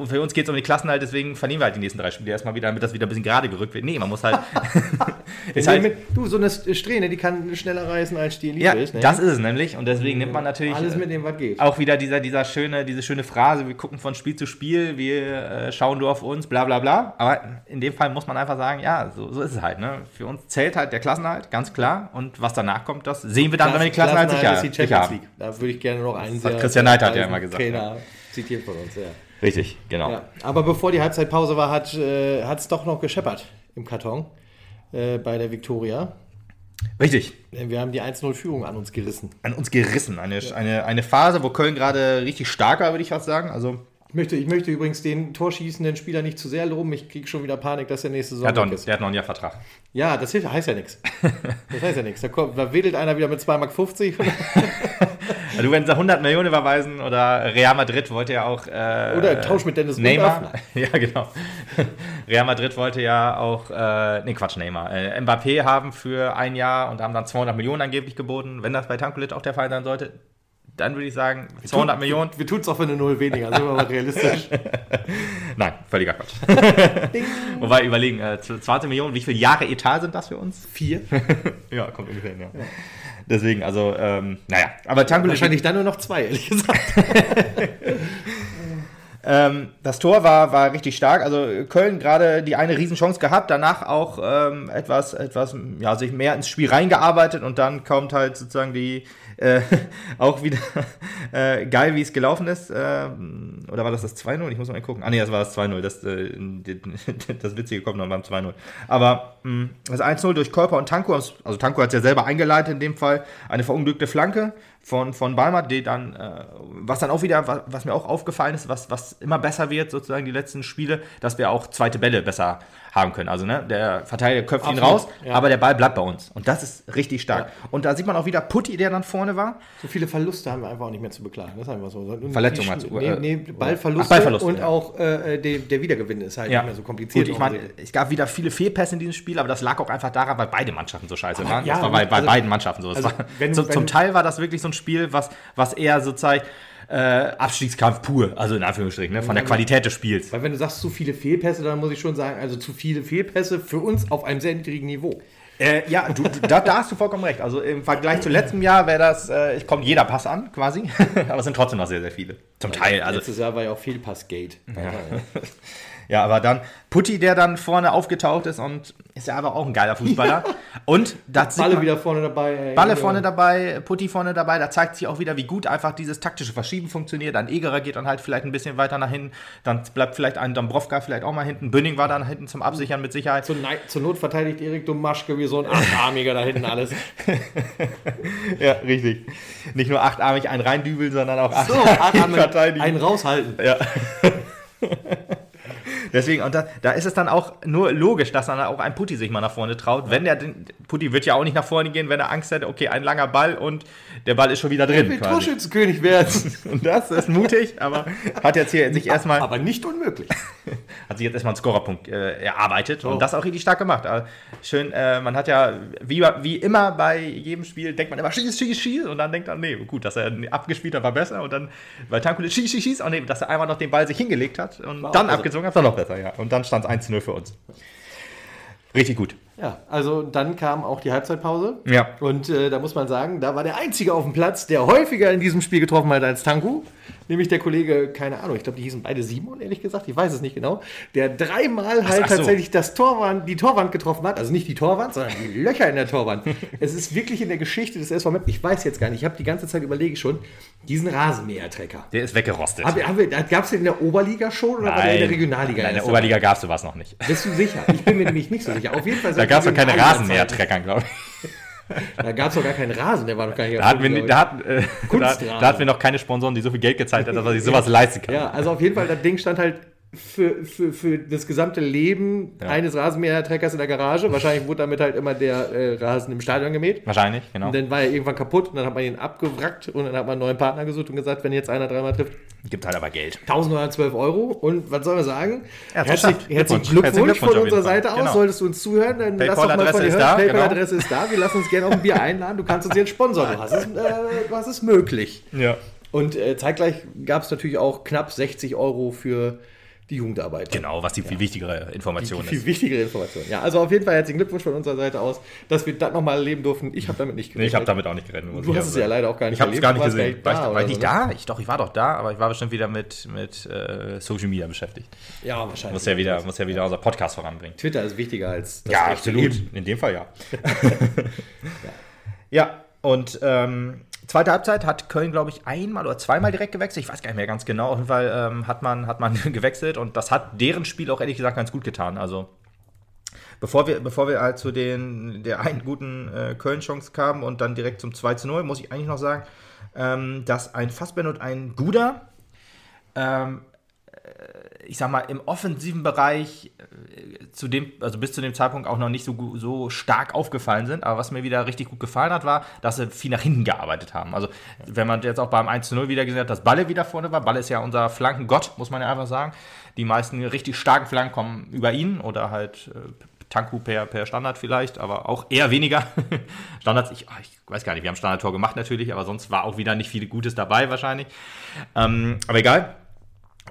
für uns geht es um den Klassenhalt, deswegen verlieren wir halt die nächsten drei Spiele erstmal wieder, damit das wieder ein bisschen gerade gerückt wird. Nee, man muss halt. <laughs> <laughs> ist halt mit, du, so eine Strähne, die kann schneller reißen als die Liebe ja, ist. Ne? Das ist es nämlich und deswegen nimmt man natürlich. Alles mit dem, was geht. Auch wieder dieser, dieser schöne, diese schöne Phrase, wir gucken von Spiel zu Spiel, wir äh, schauen nur auf uns, bla bla bla. Aber in dem Fall muss man einfach sagen, ja, so, so ist es halt. Ne? Für uns zählt halt der Klassenhalt, ganz klar. Und was danach kommt, das sehen wir dann, Klassen, wenn wir die Klassenhalt, sicher, sicher haben. Da würde ich gerne noch einen das Christian Neidhardt ja immer gesagt. Trainer ja. zitiert von uns, ja. Richtig, genau. Ja, aber bevor die Halbzeitpause war, hat es äh, doch noch gescheppert im Karton äh, bei der Viktoria. Richtig. Wir haben die 1-0-Führung an uns gerissen. An uns gerissen. Eine, ja. eine, eine Phase, wo Köln gerade richtig stark war, würde ich fast sagen. Also ich möchte, ich möchte übrigens den torschießenden Spieler nicht zu sehr loben. Ich kriege schon wieder Panik, dass der nächste Saison ja, ist. Der hat noch einen Jahr Vertrag. Ja, das heißt ja nichts. <laughs> Das heißt ja nichts. Da, da wedelt einer wieder mit 2,50 Mark. <laughs> also, wenn sie 100 Millionen überweisen oder Real Madrid wollte ja auch. Äh, oder Tausch mit Dennis Neymar. <laughs> Ja, genau. Real Madrid wollte ja auch. Äh, nee, Quatsch, Neymar. Äh, Mbappé haben für ein Jahr und haben dann 200 Millionen angeblich geboten. Wenn das bei Tankulit auch der Fall sein sollte, dann würde ich sagen 200 tun, Millionen. Wir, wir tun es auch für eine Null weniger, sind wir mal realistisch. <laughs> Nein, völliger Quatsch. <laughs> Wobei, überlegen, äh, 20 Millionen, wie viele Jahre Etat sind das für uns? Vier. ja, kommt ungefähr hin, ja. ja. Deswegen, also, ähm, naja. Aber Tanguy Wahrscheinlich dann nur noch zwei, ehrlich gesagt. <laughs> Ähm, das Tor war, war richtig stark. Also Köln gerade die eine Riesenchance gehabt, danach auch ähm, etwas, etwas, ja, sich mehr ins Spiel reingearbeitet und dann kommt halt sozusagen die, äh, <laughs> auch wieder <laughs> äh, geil, wie es gelaufen ist. Äh, oder war das das 2-0? Ich muss mal gucken. Ah, nee, das war das 2-0. Das, äh, <laughs> das Witzige kommt noch beim 2-0. Aber mh, hm, das 1-0 durch Kolper und Tanko, also Tanko hat es ja selber eingeleitet in dem Fall, eine verunglückte Flanke von, von Balmer, die dann, äh, was dann auch wieder, was, was, mir auch aufgefallen ist, was, was immer besser wird, sozusagen die letzten Spiele, dass wir auch zweite Bälle besser haben können. Also ne, der Verteidiger köpft Absolut, ihn raus, ja. aber der Ball bleibt bei uns. Und das ist richtig stark. Ja. Und da sieht man auch wieder Putti, der dann vorne war. So viele Verluste haben wir einfach auch nicht mehr zu beklagen. Das ist einfach so. Verletzungen meinst du? Nee, äh, nee Ballverluste, Ach, Ballverluste, und ja. auch äh, der, der, Wiedergewinn ist halt nicht mehr so kompliziert. Gut, ich meine, es gab wieder viele Fehlpässe in diesem Spiel, aber das lag auch einfach daran, weil beide Mannschaften so scheiße waren. das war bei, bei also, beiden Mannschaften so. Also, war, wenn, <laughs> so wenn, zum Teil war das wirklich so ein Spiel, was, was eher so zeigt, äh, Abstiegskampf pur, also in Anführungsstrichen, ne, von der Qualität des Spiels. Weil wenn du sagst zu viele Fehlpässe, dann muss ich schon sagen, also zu viele Fehlpässe für uns auf einem sehr niedrigen Niveau. Äh, ja, du, da, da, hast du vollkommen recht. Also im Vergleich zu letztem Jahr wäre das, äh, kommt jeder Pass an, quasi. <laughs> Aber es sind trotzdem noch sehr, sehr viele. Zum Teil. Also, Letztes Jahr war ja auch Fehlpassgate. Ja. <laughs> Ja, aber dann Putti, der dann vorne aufgetaucht ist und ist ja aber auch ein geiler Fußballer. Und da Balle wieder vorne dabei. Ey. Balle vorne dabei, Putti vorne dabei. Da zeigt sich auch wieder, wie gut einfach dieses taktische Verschieben funktioniert. Ein Egerer geht dann halt vielleicht ein bisschen weiter nach hinten. Dann bleibt vielleicht ein Dombrovka vielleicht auch mal hinten. Bünning war dann hinten zum Absichern mit Sicherheit. Zur, zur Not verteidigt Erik Domaschke wie so ein Achtarmiger da hinten alles. <laughs> ja, richtig. Nicht nur achtarmig einen reindübeln, sondern auch achtarmig so, verteidigen. Einen raushalten. Ja. <laughs> Deswegen, und da, da ist es dann auch nur logisch, dass dann auch ein Putti sich mal nach vorne traut. Wenn der, Putti wird ja auch nicht nach vorne gehen, wenn er Angst hätte, okay, ein langer Ball und der Ball ist schon wieder drin. Er will Torschützenkönig werden. <laughs> und das ist mutig, aber hat jetzt hier sich erstmal. Aber nicht unmöglich. <laughs> hat sich jetzt erstmal einen Scorerpunkt äh, erarbeitet oh. und das auch richtig stark gemacht. Also schön, äh, man hat ja, wie, wie immer bei jedem Spiel, denkt man immer, schieß, schieß, schieß und dann denkt man, nee, gut, dass er abgespielt hat, war besser und dann bei Tankulic schieß, schieß, schieß, und nee, dass er einmal noch den Ball sich hingelegt hat und war dann abgezogen hat, war noch besser, ja. Und dann stand es 1-0 für uns. Richtig gut. Ja, also dann kam auch die Halbzeitpause. Ja. Und äh, da muss man sagen, da war der Einzige auf dem Platz, der häufiger in diesem Spiel getroffen hat als Tanku. Nämlich der Kollege, keine Ahnung, ich glaube, die hießen beide Simon, ehrlich gesagt, ich weiß es nicht genau, der dreimal halt ach so. tatsächlich das Torwand, die Torwand getroffen hat. Also nicht die Torwand, sondern die Löcher in der Torwand. <laughs> es ist wirklich in der Geschichte des SV Map, ich weiß jetzt gar nicht, ich habe die ganze Zeit überlege schon, diesen Rasenmähertrecker. Der ist weggerostet. Gab es den in der Oberliga schon oder Nein. war der in der Regionalliga? Nein, in der Oberliga gab es sowas noch nicht. Bist du sicher? Ich bin mir nämlich nicht so sicher. Auf jeden Fall da gab es doch keine Rasenmähertrecker, glaube ich. <laughs> Da gab es doch gar keinen Rasen, der war doch gar nicht da hatten, wir, da, hatten, äh, da, da, hatten wir noch keine Sponsoren, die so viel Geld gezahlt haben, dass man sich sowas leisten kann. Ja, also auf jeden Fall, das Ding stand halt für, für, für das gesamte Leben ja. eines Rasenmähertreckers in der Garage. Wahrscheinlich wurde damit halt immer der äh, Rasen im Stadion gemäht. Wahrscheinlich, genau. Und dann war er irgendwann kaputt und dann hat man ihn abgewrackt und dann hat man einen neuen Partner gesucht und gesagt, wenn jetzt einer dreimal trifft. Gibt halt aber Geld. 1912 Euro. Und was soll man sagen? Ja, herzlich, herzlichen Glückwunsch, Glückwunsch von unserer Seite aus. Genau. Solltest du uns zuhören, dann lass doch mal von dir hören. PayPal-Adresse genau. ist da. Wir lassen uns gerne auf ein Bier einladen. Du kannst uns hier sponsern. Du hast es, äh, du hast es möglich. Ja. Und äh, zeitgleich gab es natürlich auch knapp 60 Euro für die Jugendarbeit. Genau, was die viel wichtigere Information die, die ist. Viel wichtigere Information. Ja, also auf jeden Fall herzlichen Glückwunsch von unserer Seite aus, dass wir das nochmal erleben durften. Ich habe damit nicht gerechnet. Nee, ich habe damit auch nicht gerechnet. Du hast es ja leider auch gar nicht Ich habe es gar nicht gesehen. War, ich, da, war ich nicht da? Ich, doch, ich war doch da, aber ich war bestimmt wieder mit, mit äh, Social Media beschäftigt. Ja, wahrscheinlich. Muss ja wieder, muss ja wieder unser Podcast voranbringen. Twitter ist wichtiger als das Ja, absolut. Leben. In dem Fall ja. ja. <laughs> <laughs> ja, und ähm, Zweite Halbzeit hat Köln, glaube ich, einmal oder zweimal direkt gewechselt. Ich weiß gar nicht mehr ganz genau. Auf jeden Fall ähm, hat, man, hat man <laughs> gewechselt und das hat deren Spiel auch ehrlich gesagt ganz gut getan. Also bevor wir, bevor wir halt zu den, der einen guten äh, Köln-Chance kamen und dann direkt zum 2 zu 0, muss ich eigentlich noch sagen, ähm, dass ein Fassbender und ein Guder ähm, ich sag mal, im offensiven Bereich äh, zu dem, also bis zu dem Zeitpunkt auch noch nicht so, so stark aufgefallen sind. Aber was mir wieder richtig gut gefallen hat, war, dass sie viel nach hinten gearbeitet haben. Also, wenn man jetzt auch beim 1-0 wieder gesehen hat, dass Balle wieder vorne war. Balle ist ja unser Flankengott, muss man ja einfach sagen. Die meisten richtig starken Flanken kommen über ihn oder halt äh, Tanku per, per Standard vielleicht, aber auch eher weniger. <laughs> Standards, ich, ah, ich, weiß gar nicht, wir haben Standardtor gemacht natürlich, aber sonst war auch wieder nicht viel Gutes dabei wahrscheinlich. Ähm, aber egal.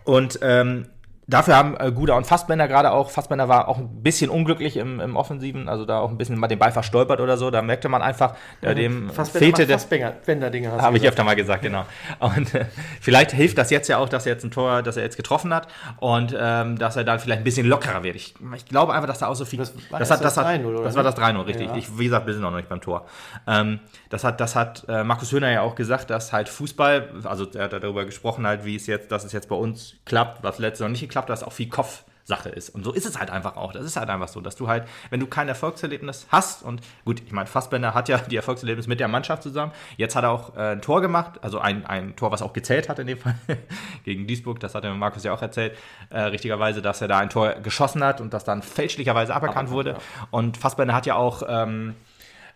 Und ähm, Dafür haben äh, Guda und Fassbender gerade auch, Fassbender war auch ein bisschen unglücklich im, im Offensiven, also da auch ein bisschen mal den Ball verstolpert oder so, da merkte man einfach, äh, dem fehlte der... Fassbender-Dinge Habe ich öfter mal gesagt, genau. Und äh, vielleicht hilft das jetzt ja auch, dass er jetzt ein Tor, dass er jetzt getroffen hat und ähm, dass er dann vielleicht ein bisschen lockerer wird. Ich, ich glaube einfach, dass da auch so viel... Das, war das, hat, das, das, hat, das war das 3-0, richtig. Ja. Ich, wie gesagt, wir sind noch nicht beim Tor. Ähm, das hat, das hat äh, Markus Höhner ja auch gesagt, dass halt Fußball, also er hat darüber gesprochen halt, wie es jetzt, dass es jetzt bei uns klappt, was letztes noch nicht geklappt hat, dass auch viel Kopfsache ist. Und so ist es halt einfach auch. Das ist halt einfach so, dass du halt, wenn du kein Erfolgserlebnis hast, und gut, ich meine, Fassbender hat ja die Erfolgserlebnis mit der Mannschaft zusammen. Jetzt hat er auch äh, ein Tor gemacht, also ein, ein Tor, was auch gezählt hat in dem Fall <laughs> gegen Duisburg. Das hat der Markus ja auch erzählt, äh, richtigerweise, dass er da ein Tor geschossen hat und das dann fälschlicherweise aberkannt Aber, wurde. Ja. Und Fassbender hat ja auch. Ähm,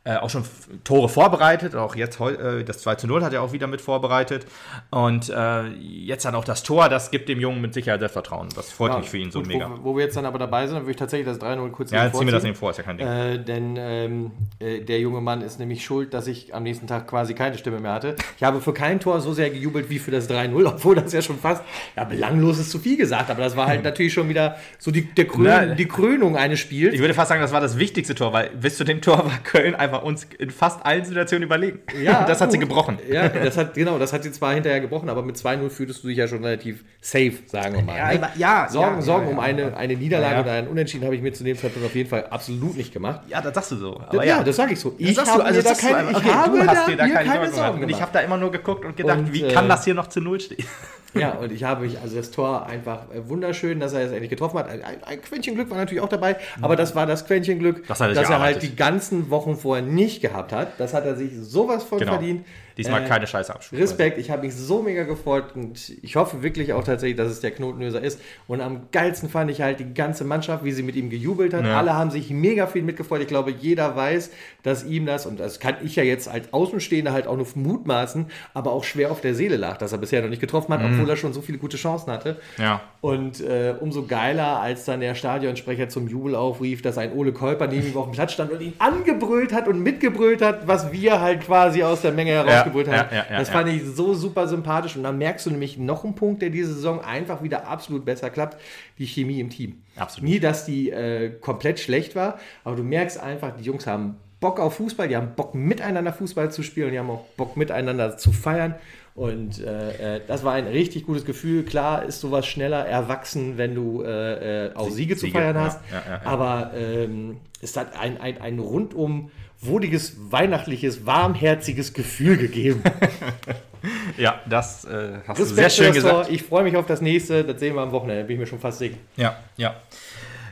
äh, auch schon Tore vorbereitet. Auch jetzt äh, das 2 zu 0 hat er auch wieder mit vorbereitet. Und äh, jetzt dann auch das Tor, das gibt dem Jungen mit Sicherheit Selbstvertrauen. Das freut ja, mich für ihn so gut, mega. Wo, wo, wir jetzt dann aber dabei sind, dann würde ich tatsächlich das 3-0 kurz Ja, zieh mir das eben vor, ist ja kein Ding. Äh, denn ähm, äh, der junge Mann ist nämlich schuld, dass ich am nächsten Tag quasi keine Stimme mehr hatte. Ich habe für kein Tor so sehr gejubelt wie für das 3-0, <laughs> obwohl das ja schon fast, ja, belanglos ist zu viel gesagt, aber das war halt <laughs> natürlich schon wieder so die, der Krön, Na, die Krönung eines Spiels. Ich würde fast sagen, das war das wichtigste Tor, weil bis zu dem Tor war Köln einfach einfach uns in fast allen Situationen überlegen. Ja, <laughs> das hat sie gebrochen. Ja, das hat, genau, das hat sie zwar hinterher gebrochen, aber mit 2-0 fühltest du dich ja schon relativ safe, sagen wir mal. Ja, ne? ja, Sorgen, ja, Sorgen ja, um ja. eine, eine Niederlage Ja. oder einen Unentschieden habe ich mir zu dem Zeitpunkt auf jeden Fall absolut nicht gemacht. Ja, das sagst du so. ja, das sage ich so. Ich du, also da keine, ich okay, habe du hast da dir da mir keine, keine Sorgen, Sorgen gemacht. Und ich habe da immer nur geguckt und gedacht, Und, wie äh, kann das hier noch zu Null stehen? Ja, und ich habe mich, also das Tor einfach äh, wunderschön, dass er es endlich getroffen hat. Ein, ein, Quäntchen Glück war natürlich auch dabei, aber das war das Quäntchen Glück, Das hat er halt die ganzen Wochen vorher nicht gehabt hat. Das hat er sich sowas von Genau. verdient. Diesmal Äh, keine Scheiße abschulen. Respekt, ich habe mich so mega gefreut und ich hoffe wirklich auch tatsächlich, dass es der Knotenlöser ist. Und am geilsten fand ich halt die ganze Mannschaft, wie sie mit ihm gejubelt hat. Ja. Alle haben sich mega viel mitgefreut. Ich glaube, jeder weiß, dass ihm das, und das kann ich ja jetzt als Außenstehender halt auch nur mutmaßen, aber auch schwer auf der Seele lag, dass er bisher noch nicht getroffen hat, obwohl er schon so viele gute Chancen hatte. Ja. Und äh, umso geiler, als dann der Stadionsprecher zum Jubel aufrief, dass ein Ole Kolper neben ihm auf dem Platz stand und ihn angebrüllt hat und mitgebrüllt hat, was wir halt quasi aus der Menge herausgebrüllt Ja, haben. ja, das fand ich so super sympathisch. Und dann merkst du nämlich noch einen Punkt, der diese Saison einfach wieder absolut besser klappt, die Chemie im Team. Absolut. Nie, dass die äh, komplett schlecht war, aber du merkst einfach, die Jungs haben Bock auf Fußball, die haben Bock miteinander Fußball zu spielen, die haben auch Bock miteinander zu feiern. Und äh, äh, das war ein richtig gutes Gefühl. Klar ist sowas schneller erwachsen, wenn du äh, äh, auch Siege, zu Siege, feiern ja, hast. ja, ja, ja. Aber ähm, es hat ein, ein, ein rundum wohliges, weihnachtliches, warmherziges Gefühl gegeben. <laughs> Ja, das äh, hast du Respekt sehr für schön gesagt. Tor. Ich freue mich auf das nächste. Das sehen wir am Wochenende. Bin ich mir schon fast sicher. Ja, ja.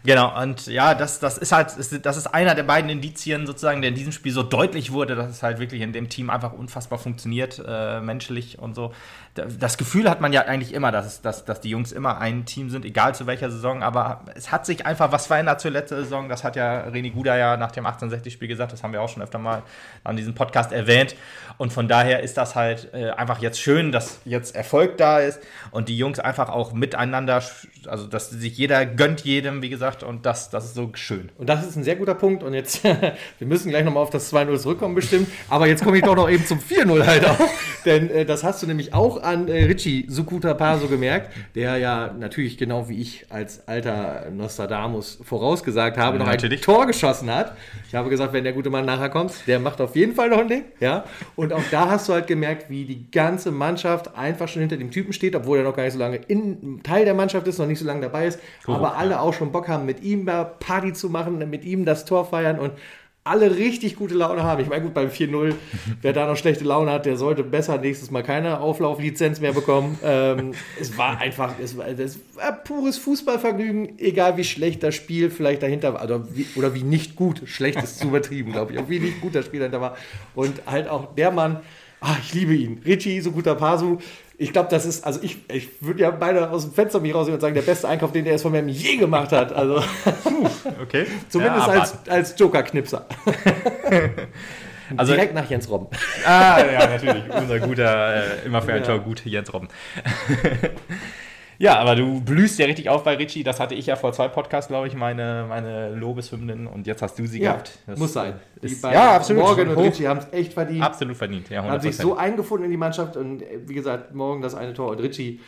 Genau, und ja, das, das ist halt, das ist einer der beiden Indizien sozusagen, der in diesem Spiel so deutlich wurde, dass es halt wirklich in dem Team einfach unfassbar funktioniert, äh, menschlich und so. Da- Das Gefühl hat man ja eigentlich immer, dass, es, dass, dass die Jungs immer ein Team sind, egal zu welcher Saison, aber es hat sich einfach was verändert zur letzten Saison. Das hat ja René Guda ja nach dem 1860-Spiel gesagt, das haben wir auch schon öfter mal an diesem Podcast erwähnt. Und von daher ist das halt äh, einfach jetzt schön, dass jetzt Erfolg da ist und die Jungs einfach auch miteinander, also dass sich jeder gönnt jedem, wie gesagt, und das, das ist so schön. Und das ist ein sehr guter Punkt. Und jetzt, <laughs> wir müssen gleich nochmal auf das 2-0 zurückkommen, bestimmt. Aber jetzt komme ich doch noch eben zum 4-0 halt auch. <laughs> Denn äh, das hast du nämlich auch an äh, Richie Sukuta Paso gemerkt, der ja natürlich genau wie ich als alter Nostradamus vorausgesagt habe, noch Natürlich. ein Tor geschossen hat. Ich habe gesagt, wenn der gute Mann nachher kommt, der macht auf jeden Fall noch ein Ding. Ja? Und auch da hast du halt gemerkt, wie die ganze Mannschaft einfach schon hinter dem Typen steht, obwohl er noch gar nicht so lange in, Teil der Mannschaft ist, noch nicht so lange dabei ist. aber alle auch schon Bock haben, mit ihm da Party zu machen, mit ihm das Tor feiern und alle richtig gute Laune haben. Ich meine, gut, beim 4-0, <laughs> wer da noch schlechte Laune hat, der sollte besser nächstes Mal keine Auflauflizenz mehr bekommen. <laughs> Ähm, es war einfach, es war, es war pures Fußballvergnügen, egal wie schlecht das Spiel vielleicht dahinter war, oder wie, oder wie nicht gut, schlecht ist zu übertrieben, glaube ich, auch wie nicht gut das Spiel dahinter war. Und halt auch der Mann, ah, ich liebe ihn, Richie, so guter Pasu. Ich glaube, das ist, also ich, ich würde ja beide aus dem Fenster mich rausgehen und sagen, der beste Einkauf, den der SVM je gemacht hat. Also Okay. <laughs> zumindest ja, als, als Joker-Knipser. <laughs> Also- Direkt nach Jens Robben. Ah, ja, natürlich. Unser guter, äh, immer für ein Ja. Tor gut, Jens Robben. <laughs> ja, aber du blühst ja richtig auf bei Richie. Das hatte ich ja vor zwei Podcasts, glaube ich, meine, meine Lobeshymnen. Und jetzt hast du sie Ja, gehabt. Das muss sein. Ist, ja, absolut. Morgan und Richie haben es echt verdient. Absolut verdient. Ja, haben sich 100%. so eingefunden in die Mannschaft und äh, wie gesagt, morgen das eine Tor und Richie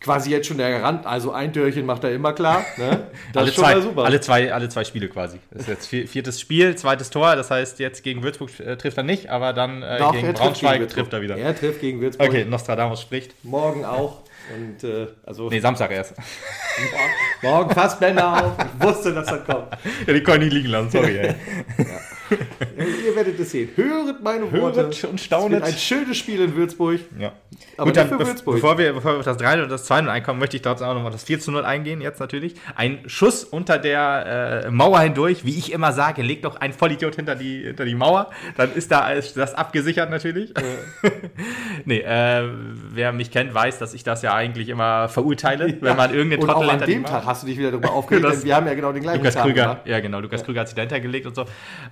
quasi jetzt schon der Garant, also ein Türchen macht er immer klar. Ne? <laughs> Das alle, ist schon zwei, alle, zwei, alle zwei Spiele quasi. Das ist jetzt vier, viertes Spiel, zweites Tor. Das heißt, jetzt gegen Würzburg äh, trifft er nicht, aber dann äh, Doch, gegen trifft Braunschweig gegen trifft er wieder. Er trifft gegen Würzburg. Okay, Nostradamus spricht. Morgen auch. Und äh, also Nee, Samstag erst. morgen Fassbänder auf. Ich wusste, dass das kommt. ja, die konnte ich liegen lassen, sorry. Ey. Ja, ihr werdet es sehen. Höret meine Worte. Höret und staunet. ein schönes Spiel in Würzburg. Ja. Aber Gut, dann, für Würzburg. bevor wir, bevor wir auf das 3 und das 2 einkommen, möchte ich trotzdem auch nochmal das 4 zu 0 eingehen, jetzt natürlich. Ein Schuss unter der äh, Mauer hindurch, wie ich immer sage, legt doch ein Vollidiot hinter die, hinter die Mauer, dann ist da alles- das abgesichert natürlich. <laughs> nee, äh, wer mich kennt, weiß, dass ich das ja eigentlich immer verurteile, wenn man irgendeinen auch Trottel an hinter die dem Mauer- Tag hast du dich wieder darüber <laughs> aufgeregt, Das- denn wir haben ja genau den gleichen Lukas Tag Krüger, ja genau, Lukas Krüger hat sich dahinter gelegt und so.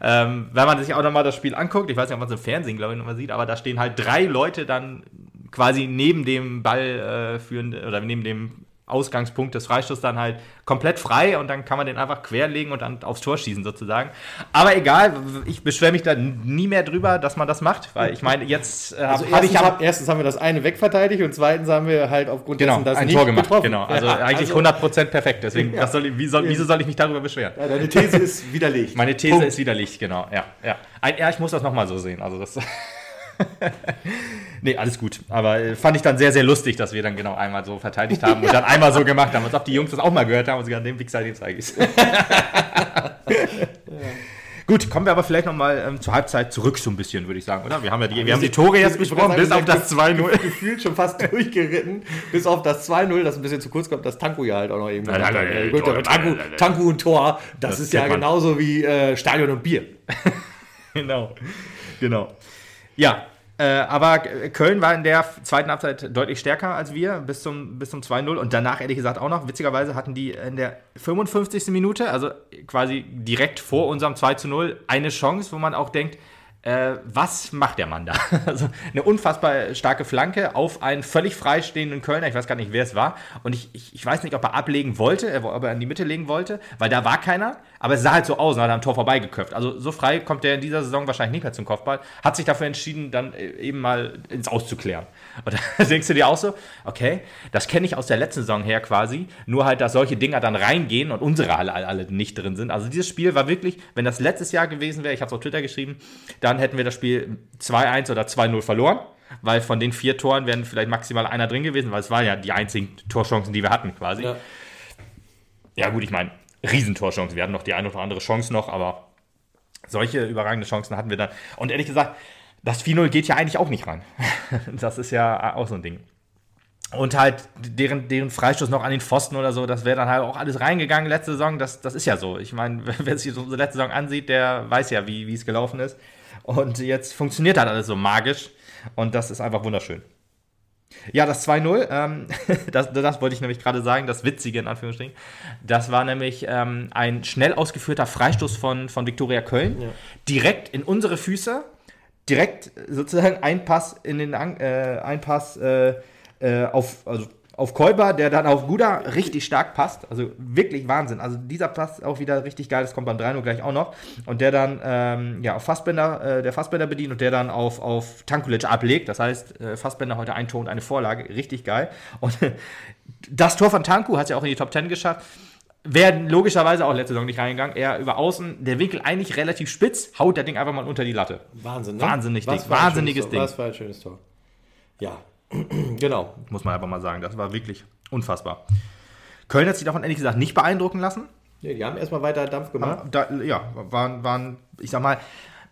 Ähm, wenn man sich auch nochmal das Spiel anguckt, ich weiß nicht, ob man es im Fernsehen, glaube ich, nochmal sieht, aber da stehen halt drei Leute dann quasi neben dem Ball äh, führenden oder neben dem Ausgangspunkt des Freistoßes dann halt komplett frei und dann kann man den einfach querlegen und dann aufs Tor schießen sozusagen. Aber egal, ich beschwere mich da nie mehr drüber, dass man das macht, weil ich meine, jetzt äh, also habe ich hab, erstens haben wir das eine wegverteidigt und zweitens haben wir halt aufgrund genau, dessen das ein nicht Tor gemacht. Getroffen. Genau, also ja, eigentlich also, 100% perfekt. Deswegen, <laughs> ja. soll, wie soll, wieso soll ich mich darüber beschweren? Ja, deine These ist widerlegt. Meine These Punkt. ist widerlegt, genau. Ja, ja. ja, ich muss das nochmal so sehen. Also das <laughs> <laughs> nee, alles gut. Aber äh, fand ich dann sehr, sehr lustig, dass wir dann genau einmal so verteidigt haben und dann einmal so gemacht haben, als ob die Jungs das auch mal gehört haben und sie an dem Wichser, den zeige ich <laughs> <laughs> Gut, kommen wir aber vielleicht nochmal ähm, zur Halbzeit zurück so ein bisschen, würde ich sagen, oder? Wir haben ja die, wir haben die Tore jetzt besprochen, bis auf das 2-0. Gefühlt schon fast durchgeritten, bis auf das 2-0, das ein bisschen zu kurz kommt, das Tanku ja halt auch noch eben. Nein, nein, nein, nein, Tanku, Tanku und Tor, das, das ist ja genauso wie äh, Stadion und Bier. genau, genau. Ja, äh, aber Köln war in der zweiten Halbzeit deutlich stärker als wir, bis zum, bis zum 2-0. Und danach, ehrlich gesagt, auch noch. Witzigerweise hatten die in der 55. Minute, also quasi direkt vor unserem 2-0, eine Chance, wo man auch denkt, äh, was macht der Mann da? <laughs> Also eine unfassbar starke Flanke auf einen völlig freistehenden Kölner. Ich weiß gar nicht, wer es war. Und ich, ich, ich weiß nicht, ob er ablegen wollte, äh, ob er in die Mitte legen wollte, weil da war keiner. Aber es sah halt so aus und hat am Tor vorbeigeköpft. Also so frei kommt der in dieser Saison wahrscheinlich nicht mehr zum Kopfball. Hat sich dafür entschieden, dann äh, eben mal ins Auszuklären. <laughs> Und da denkst du dir auch so, okay, das kenne ich aus der letzten Saison her quasi. Nur halt, dass solche Dinger dann reingehen und unsere alle, alle nicht drin sind. Also dieses Spiel war wirklich, wenn das letztes Jahr gewesen wäre, ich habe es auf Twitter geschrieben, dann hätten wir das Spiel 2-1 oder 2-0 verloren. Weil von den vier Toren wären vielleicht maximal einer drin gewesen, weil es waren ja die einzigen Torchancen, die wir hatten quasi. Ja, ja gut, ich meine, Riesentorchancen. Wir hatten noch die eine oder andere Chance noch, aber solche überragende Chancen hatten wir dann. Und ehrlich gesagt, das 4-0 geht ja eigentlich auch nicht rein. <laughs> das ist ja auch so ein Ding. Und halt deren, deren Freistoß noch an den Pfosten oder so, das wäre dann halt auch alles reingegangen letzte Saison. Das, das ist ja so. Ich meine, <laughs> wer sich unsere letzte Saison ansieht, der weiß ja, wie es gelaufen ist. Und jetzt funktioniert halt alles so magisch. Und das ist einfach wunderschön. Ja, das 2-0, ähm, <laughs> das, das, wollte ich nämlich gerade sagen, das Witzige in Anführungsstrichen. Das war nämlich ähm, ein schnell ausgeführter Freistoß von, von Viktoria Köln. Ja. Direkt in unsere Füße direkt sozusagen ein Pass in den äh, ein Pass äh, äh, auf, also auf Kolber, der dann auf Guda richtig stark passt. Also wirklich Wahnsinn. Also dieser Pass auch wieder richtig geil, das kommt beim 3 gleich auch noch. Und der dann ähm, ja, auf Fassbender, äh, der Fassbender bedient und der dann auf, auf Tankulic ablegt. Das heißt, äh, Fassbender heute ein Tor und eine Vorlage. Richtig geil. Und <laughs> das Tor von Tanku hat es ja auch in die Top 10 geschafft. Wäre logischerweise auch letzte Saison nicht reingegangen. Er über außen, der Winkel eigentlich relativ spitz, haut der Ding einfach mal unter die Latte. Wahnsinn, ne? Wahnsinnig Ding. Wahnsinniges Ding. Was für ein schönes Tor. Ja, genau. Muss man einfach mal sagen. Das war wirklich unfassbar. Köln hat sich davon ehrlich gesagt nicht beeindrucken lassen. Nee, die haben erstmal weiter Dampf gemacht. Da, ja, waren, waren, ich sag mal,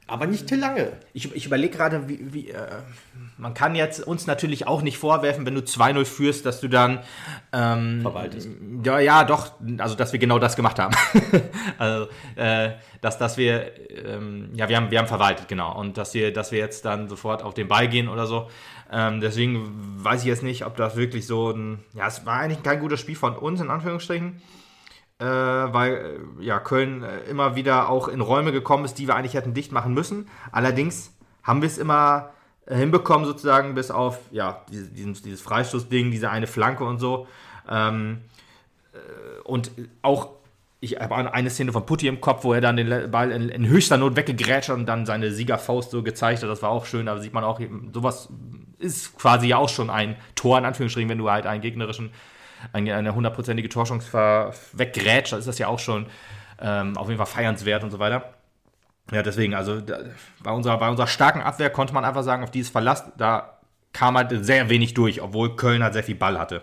aber nicht lange. Ich, ich überlege gerade, wie, wie äh, man kann jetzt uns natürlich auch nicht vorwerfen, wenn du 2-0 führst, dass du dann ähm, verwaltest. Ja, ja, doch, also dass wir genau das gemacht haben. <laughs> also, äh, dass, dass wir, ähm, ja, wir haben, wir haben verwaltet, genau. Und dass wir, dass wir jetzt dann sofort auf den Ball gehen oder so. Ähm, deswegen weiß ich jetzt nicht, ob das wirklich so ein, ja, es war eigentlich kein gutes Spiel von uns, in Anführungsstrichen äh, weil äh, ja, Köln äh, immer wieder auch in Räume gekommen ist, die wir eigentlich hätten dicht machen müssen. Allerdings haben wir es immer äh, hinbekommen, sozusagen, bis auf ja, dieses, dieses Freistoßding, diese eine Flanke und so. Ähm, und auch ich habe eine Szene von Putti im Kopf, wo er dann den Ball in, in höchster Not weggegrätscht und dann seine Siegerfaust so gezeigt hat. Das war auch schön. Da sieht man auch, sowas ist quasi ja auch schon ein Tor, in Anführungsstrichen, wenn du halt einen gegnerischen eine hundertprozentige Torchance weggrätscht, dann ist das ja auch schon ähm, auf jeden Fall feiernswert und so weiter. Ja, deswegen, also da, bei, unserer, bei unserer starken Abwehr konnte man einfach sagen, auf dieses Verlass, da kam halt sehr wenig durch, obwohl Köln halt sehr viel Ball hatte.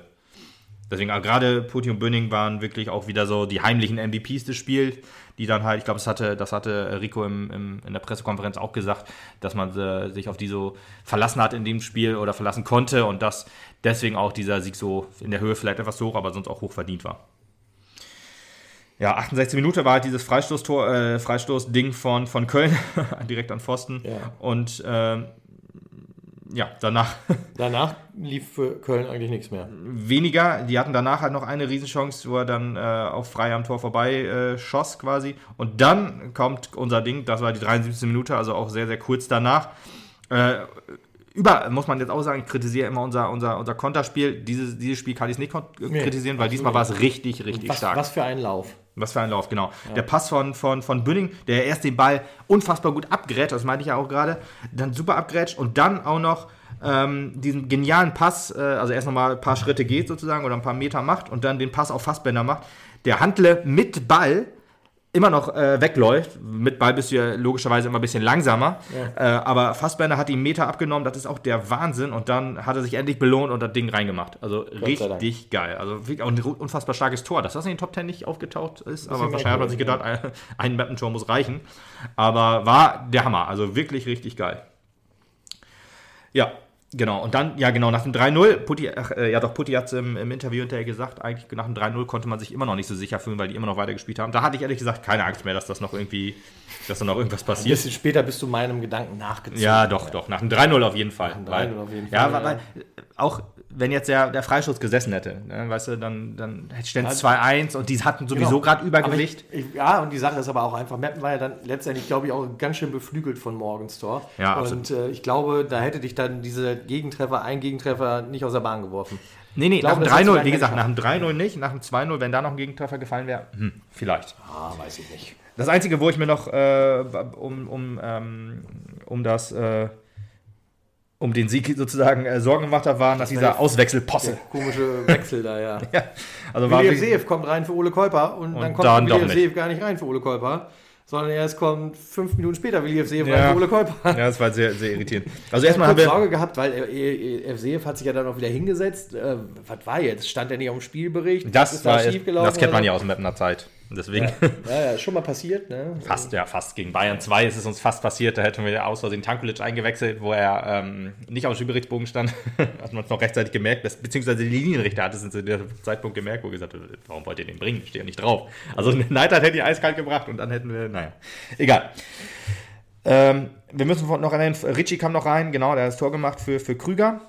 Deswegen, also gerade Putti und Böning waren wirklich auch wieder so die heimlichen MVPs des Spiels, die dann halt, ich glaube, das hatte, das hatte Rico im, im, in der Pressekonferenz auch gesagt, dass man äh, sich auf die so verlassen hat in dem Spiel oder verlassen konnte und dass deswegen auch dieser Sieg so in der Höhe vielleicht etwas hoch, aber sonst auch hoch verdient war. Ja, 68 Minuten war halt dieses Freistoßtor, äh, Freistoßding von, von Köln, <laughs> direkt an Pfosten. Ja. Und ähm, ja, danach. <laughs> Danach lief für Köln eigentlich nichts mehr. Weniger. Die hatten danach halt noch eine Riesenchance, wo er dann äh, auf frei am Tor vorbei äh, schoss quasi. Und dann kommt unser Ding, das war die 73. Minute, also auch sehr, sehr kurz danach. Äh, über, muss man jetzt auch sagen, ich kritisiere immer unser, unser, unser Konterspiel. Dieses, dieses Spiel kann ich nicht kritisieren, nee, weil diesmal war es richtig, richtig was, stark. Was für ein Lauf. Was für ein Lauf, genau. Ja. Der Pass von, von, von Bünding, der erst den Ball unfassbar gut abgrätscht, das meinte ich ja auch gerade, dann super abgrätscht und dann auch noch ähm, diesen genialen Pass, äh, also erst nochmal ein paar Schritte geht sozusagen oder ein paar Meter macht und dann den Pass auf Fassbänder macht. Der Handle mit Ball immer noch äh, wegläuft. Mit Ball bist du ja logischerweise immer ein bisschen langsamer. Ja. Äh, aber Fassbender hat ihm Meter abgenommen, das ist auch der Wahnsinn. Und dann hat er sich endlich belohnt und das Ding reingemacht. Also richtig geil. Also auch ein unfassbar starkes Tor. Dass das in den Top Ten nicht aufgetaucht ist, aber wahrscheinlich hat man sich gedacht, ein, <laughs> ein Mappentor muss reichen. Aber war der Hammer. Also wirklich richtig geil. Ja, Genau, und dann, ja genau, nach dem 3-0, Putti, äh, ja doch, Putti hat es im, im, Interview hinterher gesagt, eigentlich nach dem 3-0 konnte man sich immer noch nicht so sicher fühlen, weil die immer noch weitergespielt haben. Da hatte ich ehrlich gesagt keine Angst mehr, dass das noch irgendwie, dass da noch irgendwas passiert. Ein bisschen später bist du meinem Gedanken nachgezogen. Ja, doch, doch, nach dem 3-0 auf jeden Fall. Nach dem 3-0 auf jeden Fall. Ja, ja. weil, auch wenn jetzt der, der Freistoß gesessen hätte, ne, weißt du, dann, dann ständ es 2-1 und die hatten sowieso genau. gerade Übergewicht. Ich, ich, ja, und die Sache ist aber auch einfach, Meppen war ja dann letztendlich, glaube ich, auch ganz schön beflügelt von Morgens Tor. Ja, und äh, ich glaube, da hätte dich dann diese Gegentreffer, ein Gegentreffer nicht aus der Bahn geworfen. Nee, nee, glaube, nach dem 3-0, wie gesagt, nach dem 3-0 nicht, nach dem 2-0, wenn da noch ein Gegentreffer gefallen wäre, hm, vielleicht. Ah, weiß ich nicht. Das Einzige, wo ich mir noch äh, um, um, ähm, um das... Äh, um den Sieg sozusagen äh, Sorgen gemacht habe, waren, dass dieser Auswechselposse. Komische Wechsel da, ja. <laughs> ja also William Seev kommt rein für Ole Kolper und, und dann kommt dann William Seev gar nicht rein für Ole Kolper. Sondern erst kommt fünf Minuten später William Seev ja. Ole Kolper. Ja, das war sehr, sehr irritierend. <laughs> Also erstmal haben wir Sorge gehabt, weil Seev hat sich ja dann auch wieder hingesetzt. Äh, was war jetzt? Stand er nicht auf dem Spielbericht? Das, das war, das kennt man ja aus dem Mappener Zeit. Deswegen. Ja, ja, schon mal passiert, ne? Fast, ja, fast. Gegen Bayern 2 ist es uns fast passiert. Da hätten wir aus Versehen Tankulic eingewechselt, wo er ähm, nicht auf dem Spielberichtsbogen stand. <laughs> Hat man es noch rechtzeitig gemerkt. beziehungsweise die Linienrichter hat es zu dem Zeitpunkt gemerkt, wo gesagt hat, warum wollt ihr den bringen? Steht ja nicht drauf. Also <laughs> Neidert hätte die eiskalt gebracht und dann hätten wir, naja. Egal. Ähm, wir müssen noch erwähnen, Ritchie kam noch rein, genau, der hat das Tor gemacht für, für Krüger.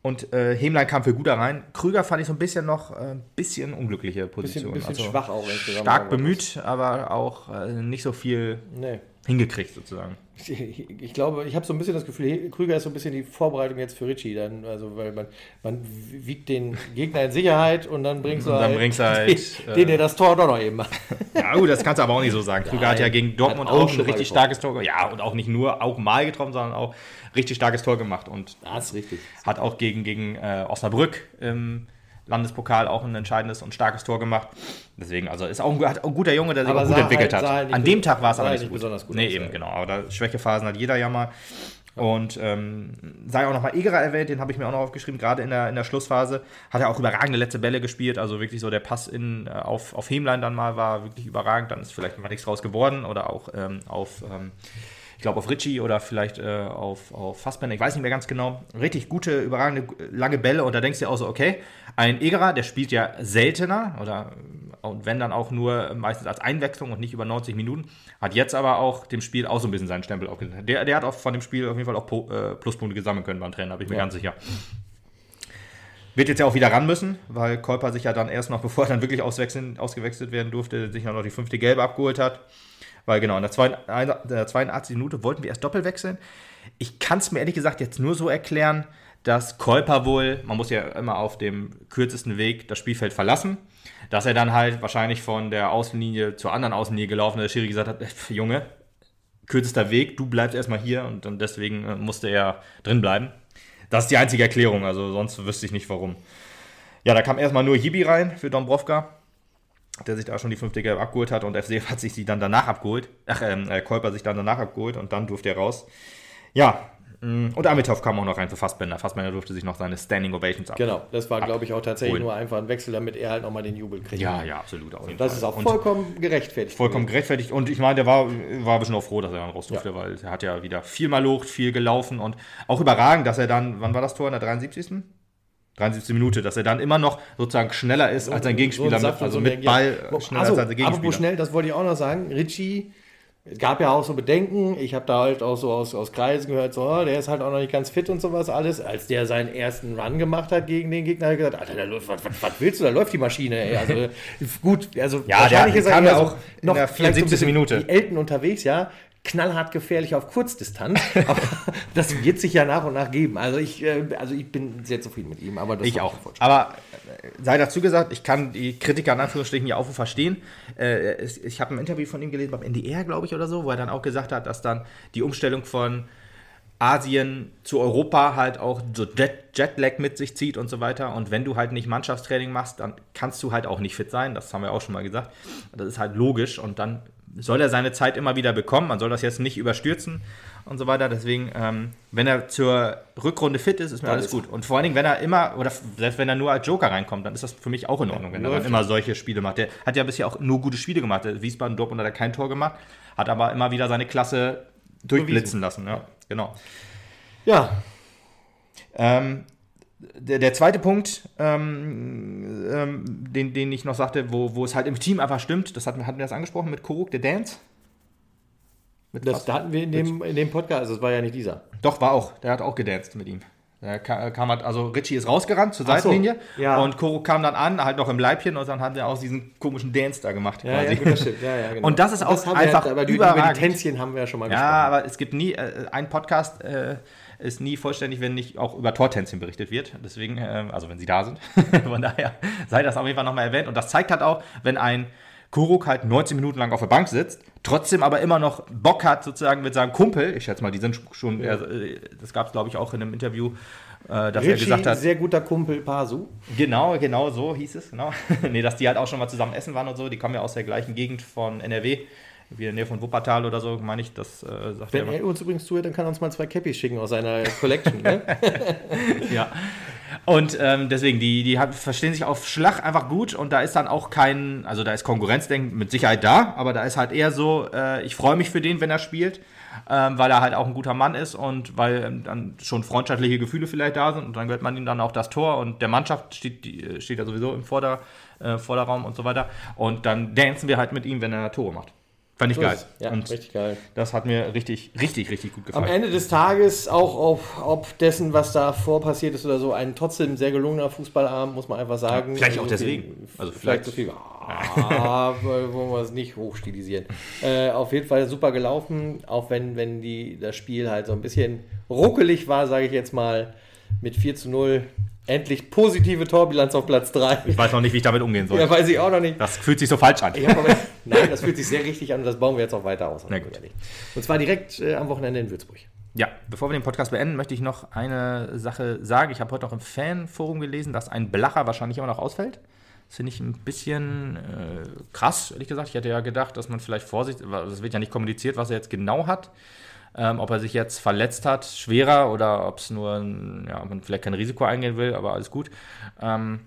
Und äh, Hemlein kam für Guter rein. Krüger fand ich so ein bisschen noch ein äh, bisschen unglückliche Position. Bisschen, bisschen also schwach auch. Stark bemüht, aber auch äh, nicht so viel nee. hingekriegt sozusagen. Ich, glaube, ich habe so ein bisschen das Gefühl, Krüger ist so ein bisschen die Vorbereitung jetzt für Ritchie. Dann, also, weil man, man wiegt den Gegner in Sicherheit und dann bringst du dann halt, bringst <laughs> halt den, den, der das Tor doch noch eben macht. Ja, gut, das kannst du aber auch nicht so sagen. Krüger Nein, hat ja gegen Dortmund auch, auch ein richtig starkes Tor. Ja, und auch nicht nur auch mal getroffen, sondern auch richtig starkes Tor gemacht und das ist richtig. hat auch gegen, gegen äh, Osnabrück im Landespokal auch ein entscheidendes und starkes Tor gemacht. Deswegen, also ist auch ein, ein guter Junge, der sich aber gut entwickelt halt, hat. An dem Tag war es aber nicht, nicht besonders gut. Nee, eben, genau. Aber da, Schwächephasen hat jeder ja mal. Und ähm, sei auch nochmal Egerer erwähnt, den habe ich mir auch noch aufgeschrieben, gerade in der, in der Schlussphase. Hat er auch überragende letzte Bälle gespielt, also wirklich so der Pass in, äh, auf, auf Hemlein dann mal war wirklich überragend, dann ist vielleicht mal nichts draus geworden oder auch ähm, auf ähm, ich glaube auf Ritchie oder vielleicht äh, auf, auf Fassbender, ich weiß nicht mehr ganz genau. Richtig gute, überragende, lange Bälle und da denkst du dir auch so, okay, ein Egerer, der spielt ja seltener oder und wenn dann auch nur meistens als Einwechslung und nicht über 90 Minuten, hat jetzt aber auch dem Spiel auch so ein bisschen seinen Stempel aufgesetzt. Der, der hat auch von dem Spiel auf jeden Fall auch po, äh, Pluspunkte gesammeln können beim Trainer, bin ich mir ja. ganz sicher. Wird jetzt ja auch wieder ran müssen, weil Kolper sich ja dann erst noch, <laughs> bevor er dann wirklich ausgewechselt werden durfte, sich noch die fünfte Gelbe abgeholt hat. Weil genau, in der 82. Minute wollten wir erst doppelt wechseln. Ich kann es mir ehrlich gesagt jetzt nur so erklären, dass Kolper wohl, man muss ja immer auf dem kürzesten Weg das Spielfeld verlassen, dass er dann halt wahrscheinlich von der Außenlinie zur anderen Außenlinie gelaufen ist, der Schiri gesagt hat, Junge, kürzester Weg, du bleibst erstmal hier und dann deswegen äh, musste er drin bleiben. Das ist die einzige Erklärung, also sonst wüsste ich nicht warum. Ja, da kam erstmal nur Hibi rein für Dombrovka der sich da schon die fünfte Gelb abgeholt hat und FC <laughs> hat sich sie dann danach abgeholt. Ach, ähm, äh, Kolper sich dann danach abgeholt und dann durfte er raus. Ja, mm, und Amitov kam auch noch rein für Fassbender. Fassbender durfte sich noch seine Standing Ovations abholen. Genau, das war, glaube ich, auch tatsächlich nur einfach ein Wechsel, damit er halt nochmal den Jubel kriegt. Ja, ja, absolut. Auf das Fall. ist auch vollkommen und gerechtfertigt. Vollkommen gerechtfertigt. Und ich meine, der war, war ein bisschen auch froh, dass er dann raus durfte, ja. weil er hat ja wieder viel mal locht, viel gelaufen und auch überragend, dass er dann, wann war das Tor, in der 73.? 73. Minute, dass er dann immer noch sozusagen schneller ist als sein Gegenspieler, so mit, also so mit Ball ja. schneller also, als sein Gegenspieler. Apropos schnell, das wollte ich auch noch sagen. Ritchie, es gab ja auch so Bedenken. Ich habe da halt auch so aus, aus Kreisen gehört, so, oh, der ist halt auch noch nicht ganz fit und sowas alles. Als der seinen ersten Run gemacht hat gegen den Gegner, hat er gesagt, Alter, da läuft, was, was, willst du, da läuft die Maschine, ey. Also <laughs> gut, also ja, wahrscheinlich der, ist er ja auch noch in der 74. So Minute. Die Elten unterwegs, ja knallhart gefährlich auf Kurzdistanz. <laughs> aber das wird sich ja nach und nach geben. Also ich, äh, also ich bin sehr zufrieden mit ihm. Aber ich auch. Aber äh, sei dazu gesagt, ich kann die Kritiker in Anführungsstrichen ja auch verstehen. Äh, ich habe ein Interview von ihm gelesen beim NDR, glaube ich, oder so, wo er dann auch gesagt hat, dass dann die Umstellung von Asien zu Europa halt auch so Jet Jetlag mit sich zieht und so weiter. Und wenn du halt nicht Mannschaftstraining machst, dann kannst du halt auch nicht fit sein. Das haben wir auch schon mal gesagt. Das ist halt logisch. Und dann soll er seine Zeit immer wieder bekommen. Man soll das jetzt nicht überstürzen und so weiter. Deswegen, ähm, wenn er zur Rückrunde fit ist, ist mir alles ist gut. Und vor allen Dingen, wenn er immer, oder selbst wenn er nur als Joker reinkommt, dann ist das für mich auch in Ordnung, wenn er dann immer solche Spiele macht. Der hat ja bisher auch nur gute Spiele gemacht. Der Wiesbaden Dortmund hat er kein Tor gemacht, hat aber immer wieder seine Klasse durchblitzen lassen. Ja genau. Ja. Ähm, der, der, zweite Punkt, ähm, ähm, den, den ich noch sagte, wo, wo es halt im Team einfach stimmt, das hatten, hatten wir das angesprochen mit Koruk, der Dance. Mit das da hatten wir in dem, in dem Podcast, also das war ja nicht dieser. Doch, war auch. Der hat auch gedanced mit ihm. Kam halt, also Richie ist rausgerannt zur Seitenlinie so, ja. und Koro kam dann an, halt noch im Leibchen und dann hat er auch diesen komischen Dance da gemacht. Ja, ja, gut. Ja, <laughs> genau. Und das ist auch das einfach halt, aber überragend. Über die Tänzchen haben wir ja schon mal gesprochen. Ja, aber es gibt nie, äh, ein Podcast äh, ist nie vollständig, wenn nicht auch über Tortänzchen berichtet wird. Deswegen, äh, also wenn sie da sind. <laughs> Von daher sei das auf jeden Fall nochmal erwähnt. Und das zeigt halt auch, wenn ein Kuruk halt 19 Minuten lang auf der Bank sitzt, trotzdem aber immer noch Bock hat, sozusagen mit seinem Kumpel, ich schätze mal, die sind schon, ja. äh, das gab es glaube ich auch in einem Interview, äh, dass Richie, er gesagt hat. Sehr guter Kumpel Pasu. Genau, genau so hieß es, genau. <laughs> nee, dass die halt auch schon mal zusammen essen waren und so, die kommen ja aus der gleichen Gegend von NRW wie in der Nähe von Wuppertal oder so, meine ich, das äh, sagt Wenn er, er uns übrigens zuhört, dann kann er uns mal zwei Cappies schicken aus seiner <laughs> Collection. ne? <laughs> ja. Und ähm, deswegen, die, die hat, verstehen sich auf Schlag einfach gut und da ist dann auch kein, also da ist Konkurrenzdenken mit Sicherheit da, aber da ist halt eher so, äh, ich freue mich für den, wenn er spielt, ähm, weil er halt auch ein guter Mann ist und weil ähm, dann schon freundschaftliche Gefühle vielleicht da sind und dann gehört man ihm dann auch das Tor und der Mannschaft steht, die, äh, steht ja sowieso im Vorder, äh, Vorderraum und so weiter und dann dancen wir halt mit ihm, wenn er Tore macht. Fand ich so geil. Ja, und richtig geil. Das hat mir richtig, richtig, richtig gut gefallen. Am Ende des Tages, auch ob, ob dessen, was da vor passiert ist oder so, ein trotzdem sehr gelungener Fußballabend, muss man einfach sagen. Ja, vielleicht auch deswegen. Also vielleicht, vielleicht so viel. Ah, wollen wir es nicht hochstilisieren. Äh, auf jeden Fall super gelaufen, auch wenn, wenn die, das Spiel halt so ein bisschen ruckelig war, sage ich jetzt mal, mit 4 zu 0 Endlich positive Torbilanz auf Platz 3. Ich weiß noch nicht, wie ich damit umgehen soll. Ja, weiß ich auch noch nicht. Das fühlt sich so falsch an. Aber, nein, das fühlt sich sehr richtig an und das bauen wir jetzt auch weiter aus. Und zwar direkt äh, am Wochenende in Würzburg. Ja, bevor wir den Podcast beenden, möchte ich noch eine Sache sagen. Ich habe heute noch im Fanforum gelesen, dass ein Blacher wahrscheinlich immer noch ausfällt. Das finde ich ein bisschen äh, krass, ehrlich gesagt. Ich hätte ja gedacht, dass man vielleicht Vorsicht, es wird ja nicht kommuniziert, was er jetzt genau hat. Ähm, ob er sich jetzt verletzt hat, schwerer oder ob es nur, ja, man vielleicht kein Risiko eingehen will, aber alles gut. Ähm,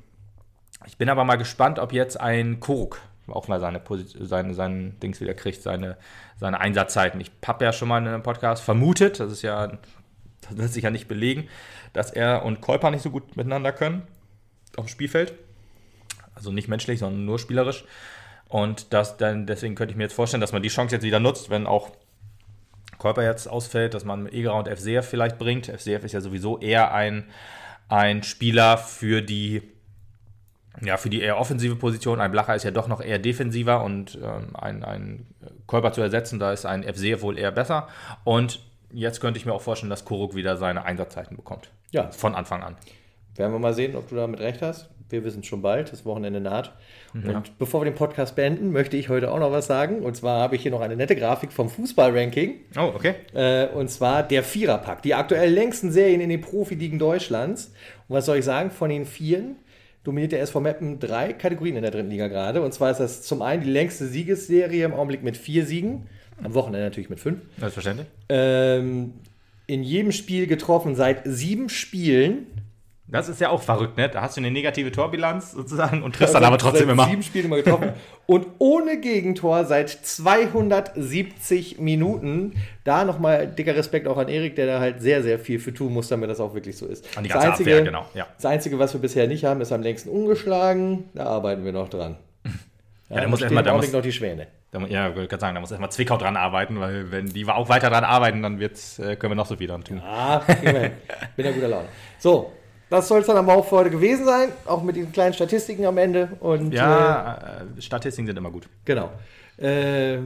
ich bin aber mal gespannt, ob jetzt ein Koruk auch mal seine, seine, seine Dings wieder kriegt, seine, seine Einsatzzeiten. Ich habe ja schon mal in einem Podcast vermutet, das ist ja, das lässt sich ja nicht belegen, dass er und Kolper nicht so gut miteinander können auf dem Spielfeld. Also nicht menschlich, sondern nur spielerisch. Und das dann, deswegen könnte ich mir jetzt vorstellen, dass man die Chance jetzt wieder nutzt, wenn auch Körper jetzt ausfällt, dass man Egerer und FCF vielleicht bringt. FCF ist ja sowieso eher ein, ein Spieler für die, ja, für die eher offensive Position. Ein Blacher ist ja doch noch eher defensiver und ähm, ein, ein Körper zu ersetzen, da ist ein FCF wohl eher besser. Und jetzt könnte ich mir auch vorstellen, dass Kuruk wieder seine Einsatzzeiten bekommt. Ja. Von Anfang an. Werden wir mal sehen, ob du damit recht hast. Wir wissen schon bald, das Wochenende naht. Ja. Und bevor wir den Podcast beenden, möchte ich heute auch noch was sagen. Und zwar habe ich hier noch eine nette Grafik vom Fußball-Ranking. Oh, okay. Äh, und zwar der Viererpack. Die aktuell längsten Serien in den Profiligen Deutschlands. Und was soll ich sagen? Von den Vieren dominiert der SV Meppen drei Kategorien in der dritten Liga gerade. Und zwar ist das zum einen die längste Siegesserie im Augenblick mit vier Siegen. Am Wochenende natürlich mit fünf. Selbstverständlich. Ähm, in jedem Spiel getroffen seit sieben Spielen das ist ja auch verrückt, ne? Da hast du eine negative Torbilanz sozusagen und triffst dann aber trotzdem immer. Sieben Spiele immer getroffen. und ohne Gegentor seit 270 Minuten. Da nochmal dicker Respekt auch an Erik, der da halt sehr, sehr viel für tun muss, damit das auch wirklich so ist. An die ganze das Einzige, Abwehr, genau. Ja. Das Einzige, was wir bisher nicht haben, ist am längsten ungeschlagen. Da arbeiten wir noch dran. Ja, ja da muss erstmal da muss, noch die Schwäne. Da, ja, ich würde sagen, da muss erstmal Zwickau dran arbeiten, weil wenn die auch weiter dran arbeiten, dann wird's, äh, können wir noch so viel dran tun. Ah, bin ja guter Laune. So, das soll es dann aber auch für heute gewesen sein, auch mit diesen kleinen Statistiken am Ende. Und, ja, äh, äh Statistiken sind immer gut. Genau. Äh,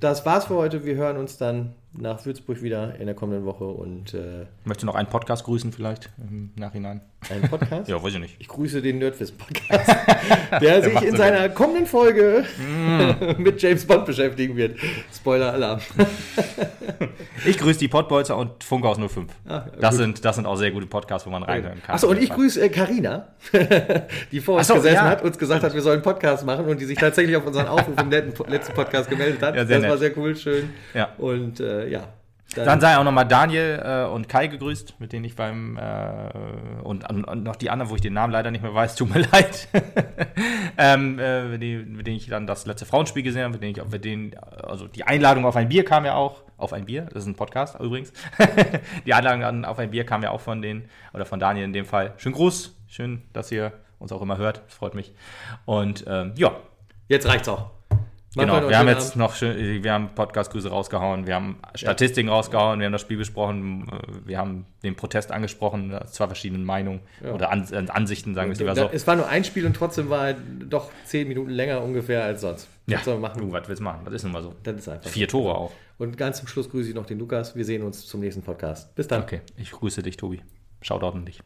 das war's für heute. Wir hören uns dann nach Würzburg wieder in der kommenden Woche und äh, Möchtest du noch einen Podcast grüßen vielleicht im Nachhinein? Einen Podcast. <laughs> Ja, weiß ich nicht. Ich grüße den Nerdwiss-Podcast, <laughs> der sich macht in so seiner kommenden Folge <laughs> mit James Bond beschäftigen wird. Spoiler-Alarm. Ich grüße die Pottbolzer und Funke aus 05. Ah, das, gut. sind, das sind auch sehr gute Podcasts, wo man reinhören kann. Achso, und ich grüße äh, Carina, die vor uns so, gesessen ja. hat, uns gesagt hat, wir sollen einen Podcast machen und die sich tatsächlich auf unseren Aufruf im letzten Podcast gemeldet hat. Ja, sehr das war nett. sehr cool, schön. Ja. Und äh, ja. Dann sei auch nochmal Daniel äh, und Kai gegrüßt, mit denen ich beim äh, und, und, noch die anderen, wo ich den Namen leider nicht mehr weiß, tut mir <laughs> leid. ähm, äh, mit, denen, mit denen ich dann das letzte Frauenspiel gesehen habe, mit denen ich, mit denen, also die Einladung auf ein Bier kam ja auch, auf ein Bier, das ist ein Podcast übrigens. <laughs> die Einladung an, auf ein Bier kam ja auch von denen, oder von Daniel in dem Fall. Schönen Gruß, schön, dass ihr uns auch immer hört, das freut mich. Und ähm, ja, Jetzt reicht's auch. Machen Genau, wir haben jetzt Abend. noch schön, wir haben Podcast-Grüße rausgehauen, wir haben Statistiken rausgehauen, wir haben das Spiel besprochen, äh, wir haben den Protest angesprochen, äh, zwei verschiedene Meinungen oder An äh, Ansichten, sagen wir es lieber Da- so. Es war nur ein Spiel und trotzdem war er doch zehn Minuten länger ungefähr als sonst. Ja, Was soll man machen? du, was willst du machen? Das ist nun mal so. Das ist einfach. Vier Tore auch. Und ganz zum Schluss grüße ich noch den Lukas. Wir sehen uns zum nächsten Podcast. Bis dann. Okay, ich grüße dich, Tobi. Shoutout an dich.